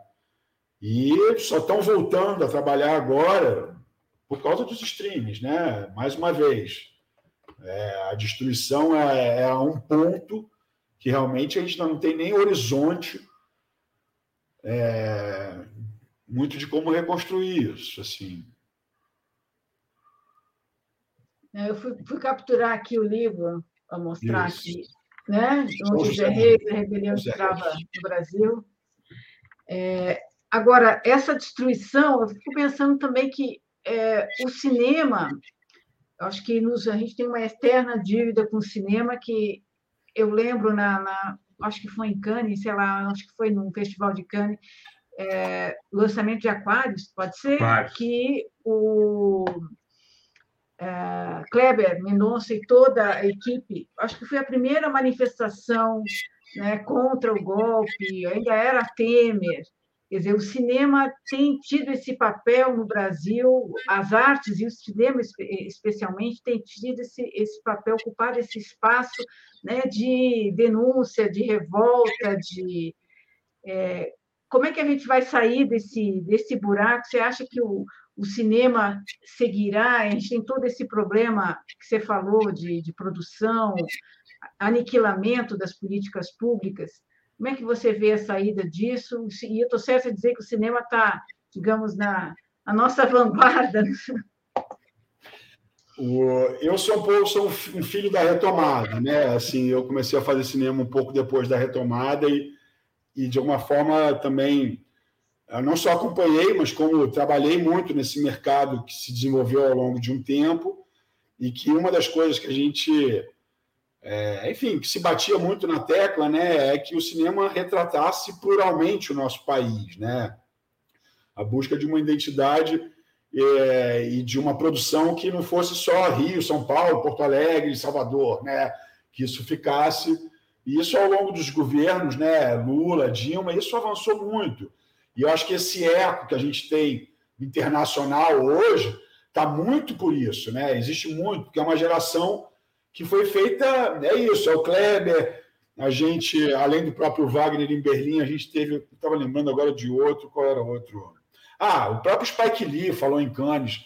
e só estão voltando a trabalhar agora por causa dos streams, né? Mais uma vez, é, a destruição é, é um ponto que realmente a gente não tem nem horizonte é, muito de como reconstruir isso, assim. É, eu fui, fui capturar aqui o livro para mostrar isso. aqui, né? O José Reis, a rebelião escrava no Brasil. É, agora, essa destruição, eu fico pensando também que é, o cinema, acho que nos, a gente tem uma eterna dívida com o cinema que eu lembro na, na acho que foi em Cannes, sei lá, acho que foi num festival de Cannes, é, lançamento de Aquários, pode ser, claro. que o é, Kleber Mendonça e toda a equipe, acho que foi a primeira manifestação né, contra o golpe, ainda era Temer, Quer dizer, o cinema tem tido esse papel no Brasil, as artes e o cinema especialmente têm tido esse, esse papel, ocupado esse espaço né, de denúncia, de revolta, de é, como é que a gente vai sair desse, desse buraco? Você acha que o, o cinema seguirá? A gente tem todo esse problema que você falou de, de produção, aniquilamento das políticas públicas. Como é que você vê a saída disso? E eu estou certa de dizer que o cinema está, digamos, na, na nossa vanguarda. Eu sou um, pouco, sou um filho da retomada, né? Assim, eu comecei a fazer cinema um pouco depois da retomada e, e de alguma forma também não só acompanhei, mas como trabalhei muito nesse mercado que se desenvolveu ao longo de um tempo e que uma das coisas que a gente é, enfim, que se batia muito na tecla, né, é que o cinema retratasse pluralmente o nosso país, né, a busca de uma identidade é, e de uma produção que não fosse só Rio, São Paulo, Porto Alegre, Salvador, né, que isso ficasse e isso ao longo dos governos, né, Lula, Dilma, isso avançou muito. E eu acho que esse eco que a gente tem internacional hoje está muito por isso, né? Existe muito, porque é uma geração que foi feita, é isso, é o Kleber, a gente, além do próprio Wagner em Berlim, a gente teve, estava lembrando agora de outro, qual era o outro? Ah, o próprio Spike Lee falou em Cannes,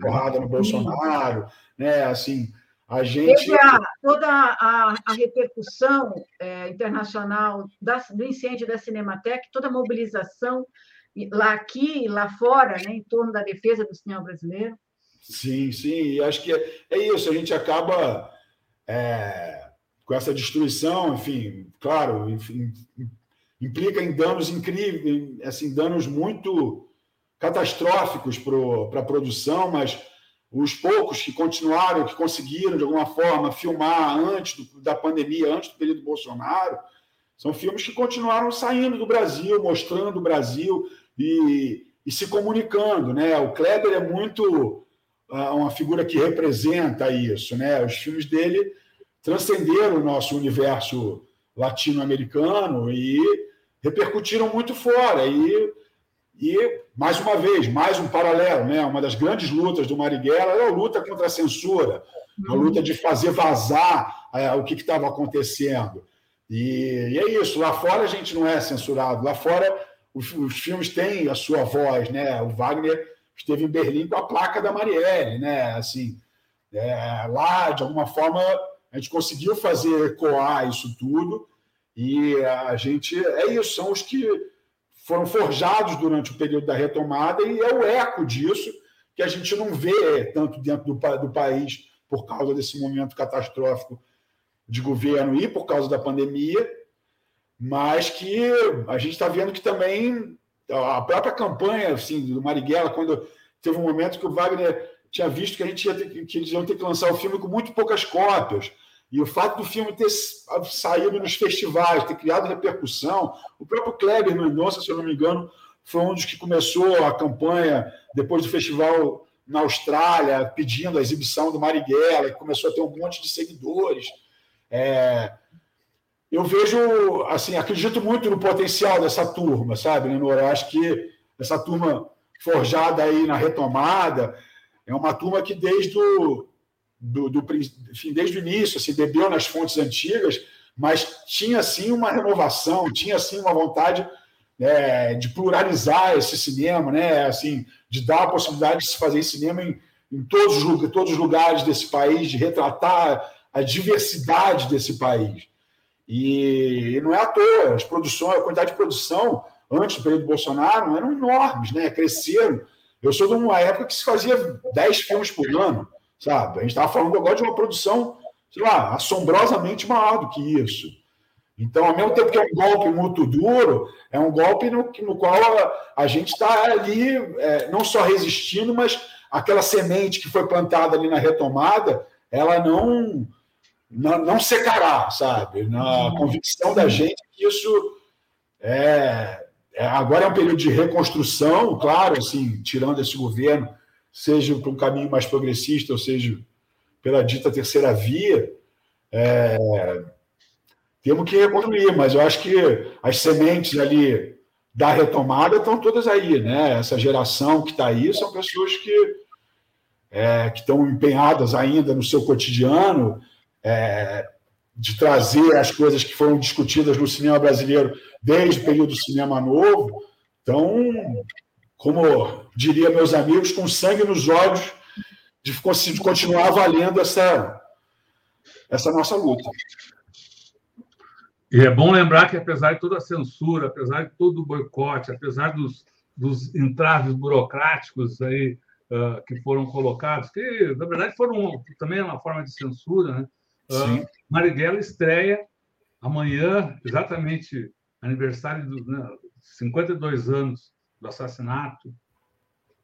porrada no Bolsonaro, né? Assim, a gente. A, toda a, a repercussão é, internacional da, do incêndio da Cinemateca, toda a mobilização lá aqui e lá fora, né, em torno da defesa do cinema brasileiro. Sim, sim, e acho que é, é isso, a gente acaba é, com essa destruição, enfim, claro, enfim, implica em danos incríveis, assim, danos muito catastróficos para a produção, mas os poucos que continuaram, que conseguiram, de alguma forma, filmar antes do, da pandemia, antes do período Bolsonaro, são filmes que continuaram saindo do Brasil, mostrando o Brasil e, e se comunicando. Né? O Kleber é muito uma figura que representa isso. Né? Os filmes dele transcenderam o nosso universo latino-americano e repercutiram muito fora. E e, mais uma vez, mais um paralelo, né? uma das grandes lutas do Marighella é a luta contra a censura, a luta de fazer vazar é, o que estava acontecendo. E, e, é isso, lá fora a gente não é censurado, lá fora os, os, filmes têm a sua voz, né? O Wagner esteve em Berlim com a placa da Marielle, né? Assim, é, lá, de alguma forma, a gente conseguiu fazer ecoar isso tudo, e a gente, é isso, são os que foram forjados durante o período da retomada e é o eco disso que a gente não vê tanto dentro do, do país por causa desse momento catastrófico de governo e por causa da pandemia, mas que a gente está vendo que também a própria campanha assim, do Marighella, quando teve um momento que o Wagner tinha visto que a gente ia ter, que eles iam ter que lançar o filme com muito poucas cópias. E o fato do filme ter saído nos festivais, ter criado repercussão, o próprio Kleber Mendonça, se eu não me engano, foi um dos que começou a campanha depois do festival na Austrália, pedindo a exibição do Marighella, que começou a ter um monte de seguidores. É... Eu vejo, assim, acredito muito no potencial dessa turma, sabe, Lenora? Eu acho que essa turma forjada aí na retomada é uma turma que desde o do, do enfim, desde o início, assim, bebeu nas fontes antigas, mas tinha sim uma renovação, tinha sim uma vontade é, de pluralizar esse cinema, né? Assim, de dar a possibilidade de se fazer cinema em, em todos, os, todos os lugares desse país, de retratar a diversidade desse país. E, e, não é à toa, as produções, a quantidade de produção antes do período Bolsonaro eram enormes, né? cresceram. Eu sou de uma época que se fazia 10 filmes por ano sabe? A gente estava falando agora de uma produção, sei lá, assombrosamente maior do que isso. Então, ao mesmo tempo que é um golpe muito duro, é um golpe no, no qual a, a gente está ali, é, não só resistindo, mas aquela semente que foi plantada ali na retomada, ela não, não, não secará, sabe? Na uhum. convicção da gente que isso é, é, agora é um período de reconstrução, claro, assim, tirando esse governo, seja para um caminho mais progressista, ou seja, pela dita terceira via, é, temos que reconstruir, mas eu acho que as sementes ali da retomada estão todas aí, né? Essa geração que está aí são pessoas que, é, que estão empenhadas ainda no seu cotidiano, é, de trazer as coisas que foram discutidas no cinema brasileiro desde o período do cinema novo. Então, como diria meus amigos, com sangue nos olhos de, de continuar valendo essa, essa nossa luta. E é bom lembrar que, apesar de toda a censura, apesar de todo o boicote, apesar dos, dos entraves burocráticos aí, uh, que foram colocados, que, na verdade, foram também uma forma de censura, né? Uh, Marighella estreia amanhã, exatamente aniversário dos né, 52 anos do assassinato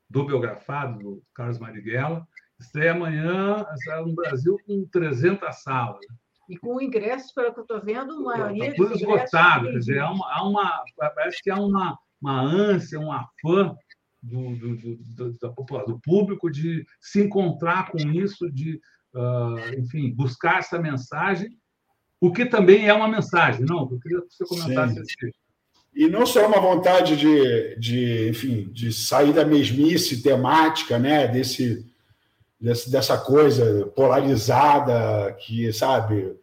do biografado, do Carlos Marighella. Estreia amanhã no Brasil com 300 salas. E com ingressos, pelo que eu estou vendo, a maioria Está tudo esgotado. Quer dizer, há uma, há uma, parece que há uma, uma ânsia, um afã do, do, do, do, do público de se encontrar com isso, de, uh, enfim, buscar essa mensagem, o que também é uma mensagem. Não, eu queria que você comentasse esse, e não só uma vontade de, de, enfim, de sair da mesmice temática, né, desse, desse dessa coisa polarizada que, sabe,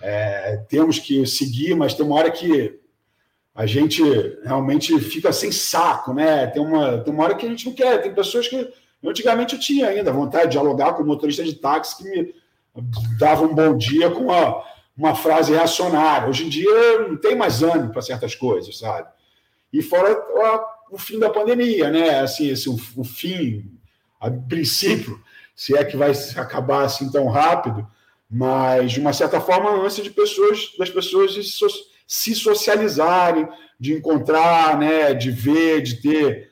é, temos que seguir, mas tem uma hora que a gente realmente fica sem saco, né? Tem uma, tem uma hora que a gente não quer. Tem pessoas que antigamente eu tinha ainda vontade de dialogar com o motorista de táxi que me dava um bom dia com uma, uma frase reacionária. Hoje em dia não tem mais ânimo para certas coisas, sabe? E fora o fim da pandemia, né? Assim, esse, o, o fim, a princípio, se é que vai acabar assim tão rápido, mas de uma certa forma a ânsia de pessoas, das pessoas se socializarem, de encontrar, né, de ver, de ter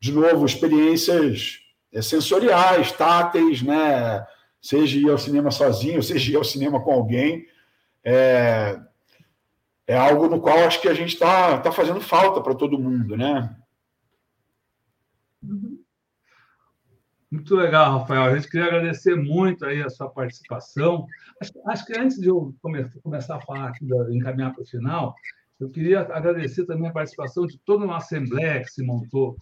de novo experiências sensoriais, táteis, né, seja ir ao cinema sozinho, seja ir ao cinema com alguém, é, é algo no qual acho que a gente está tá fazendo falta para todo mundo, né? Uhum. Muito legal, Rafael. A gente queria agradecer muito aí a sua participação. Acho, acho que antes de eu come, começar a falar aqui, de encaminhar para o final, eu queria agradecer também a participação de toda uma assembleia que se montou,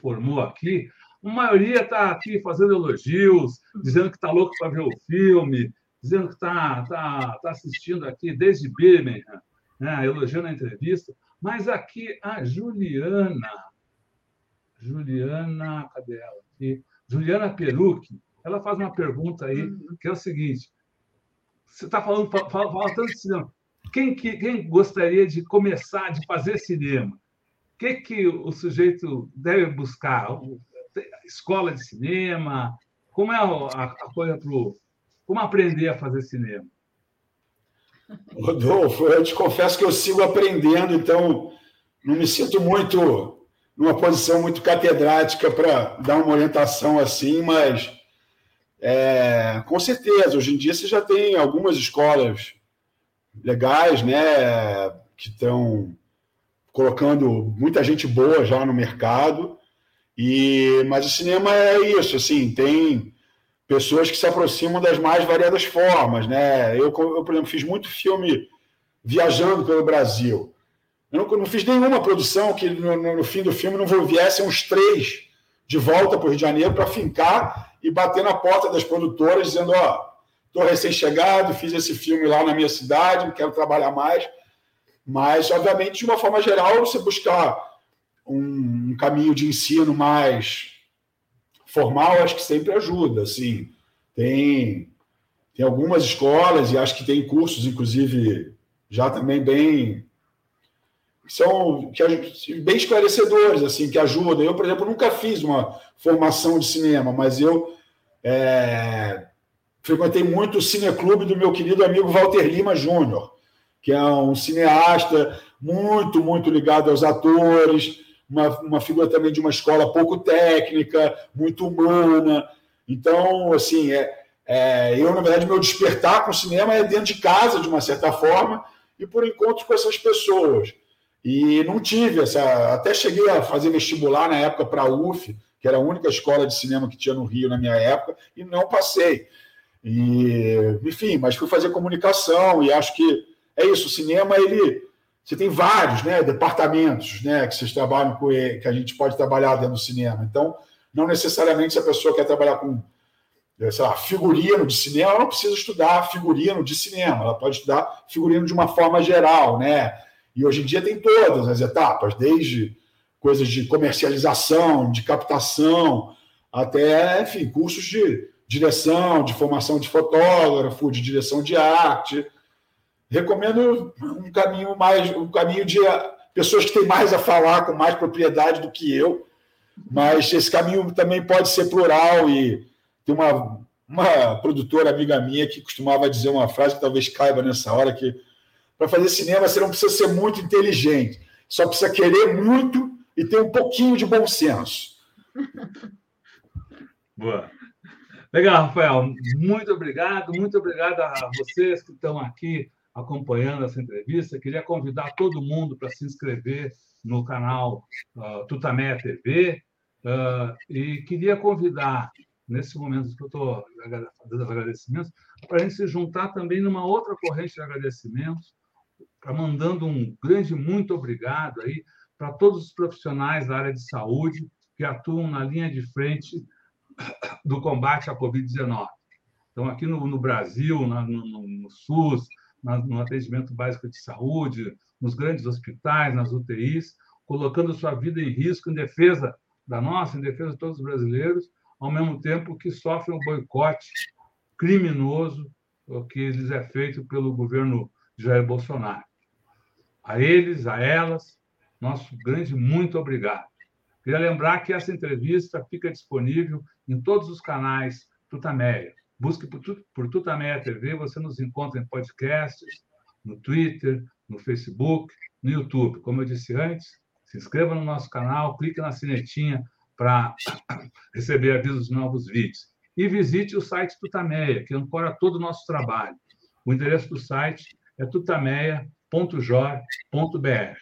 formou aqui. A maioria está aqui fazendo elogios, dizendo que está louco para ver o filme, dizendo que está tá, tá assistindo aqui desde Birmingham, né, elogiando a entrevista. Mas aqui a Juliana, Juliana, cadê ela aqui? Juliana Perucchi, ela faz uma pergunta aí, uhum. que é o seguinte: você está falando, fala, fala tanto de cinema. Quem, que, quem gostaria de começar, de fazer cinema? O que, que o sujeito deve buscar? Escola de cinema? Como é a, a coisa para Como aprender a fazer cinema? Rodolfo, eu te confesso que eu sigo aprendendo, então não me sinto muito numa posição muito catedrática para dar uma orientação assim, mas é, com certeza, hoje em dia você já tem algumas escolas legais, né, que estão colocando muita gente boa já no mercado. E mas o cinema é isso, assim, tem pessoas que se aproximam das mais variadas formas, né? Eu, eu por exemplo, fiz muito filme viajando pelo Brasil. Eu não, não fiz nenhuma produção que no, no, fim do filme não viessem uns três de volta para o Rio de Janeiro para fincar e bater na porta das produtoras dizendo: Ó, oh, estou recém-chegado, fiz esse filme lá na minha cidade, quero trabalhar mais. Mas, obviamente, de uma forma geral, você buscar caminho de ensino mais formal, acho que sempre ajuda. Assim, tem, tem algumas escolas e acho que tem cursos, inclusive, já também bem são que, bem esclarecedores, assim, que ajudam. Eu, por exemplo, nunca fiz uma formação de cinema, mas eu é, frequentei muito o cineclube do meu querido amigo Walter Lima Júnior, que é um cineasta muito, muito ligado aos atores, uma, uma figura também de uma escola pouco técnica, muito humana. Então, assim, é, é, eu, na verdade, meu despertar com o cinema é dentro de casa, de uma certa forma, e por encontros com essas pessoas. E não tive essa. Até cheguei a fazer vestibular na época para a UF, que era a única escola de cinema que tinha no Rio na minha época, e não passei. E, enfim, mas fui fazer comunicação e acho que é isso. O cinema, ele. Você tem vários né, departamentos né, que vocês trabalham com que a gente pode trabalhar dentro do cinema. Então, não necessariamente se a pessoa quer trabalhar com sei lá, figurino de cinema, ela não precisa estudar figurino de cinema, ela pode estudar figurino de uma forma geral, né? E hoje em dia tem todas as etapas, desde coisas de comercialização, de captação, até, enfim, cursos de direção, de formação de fotógrafo, de direção de arte. Recomendo um caminho mais, um caminho de pessoas que têm mais a falar com mais propriedade do que eu, mas esse caminho também pode ser plural e tem uma uma produtora amiga minha que costumava dizer uma frase que talvez caiba nessa hora que para fazer cinema, você não precisa ser muito inteligente, só precisa querer muito e ter um pouquinho de bom senso. Boa. Legal, Rafael. Muito obrigado. Muito obrigado a vocês que estão aqui acompanhando essa entrevista. Queria convidar todo mundo para se inscrever no canal uh, Tutameia TV. Uh, e queria convidar, nesse momento que eu estou dando agradecimentos, para a gente se juntar também numa outra corrente de agradecimentos, Tá mandando um grande muito obrigado aí para todos os profissionais da área de saúde que atuam na linha de frente do combate à Covid-19. Então, aqui no, no Brasil, na, no, no, SUS, no atendimento básico de saúde, nos grandes hospitais, nas UTIs, colocando sua vida em risco em defesa da nossa, em defesa de todos os brasileiros, ao mesmo tempo que sofrem o boicote criminoso que lhes é feito pelo governo Jair Bolsonaro. A eles, a elas, nosso grande muito obrigado. Queria lembrar que essa entrevista fica disponível em todos os canais Tutameia. Busque por, por Tutameia TV, você nos encontra em podcasts, no Twitter, no Facebook, no YouTube. Como eu disse antes, se inscreva no nosso canal, clique na sinetinha para receber avisos de novos vídeos. E visite o site Tutameia, que ancora todo o nosso trabalho. O endereço do site é tutameia.jor.br.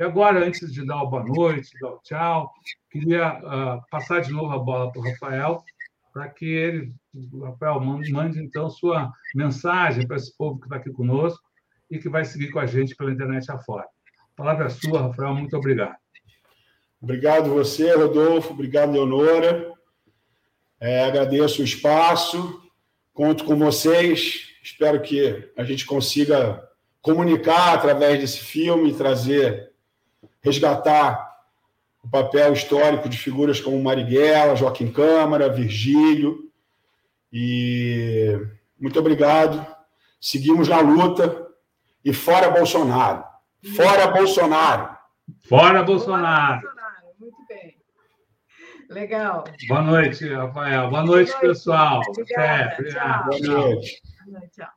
E agora, antes de dar o boa noite, dar o tchau, queria uh, passar de novo a bola para o Rafael, para que ele, Rafael, mande, mande então sua mensagem para esse povo que está aqui conosco e que vai seguir com a gente pela internet afora. A palavra é sua, Rafael, muito obrigado. Obrigado você, Rodolfo, obrigado, Leonora. É, agradeço o espaço, conto com vocês. Espero que a gente consiga comunicar através desse filme, trazer resgatar o papel histórico de figuras como Marighella, Joaquim Câmara, Virgílio. E muito obrigado. Seguimos na luta. E fora Bolsonaro. Fora Bolsonaro. Fora Bolsonaro. Bolsonaro. Muito bem. Legal. Boa noite, Rafael. Boa noite, pessoal. Obrigada. É, Tchau. Boa noite. Boa noite. Tchau.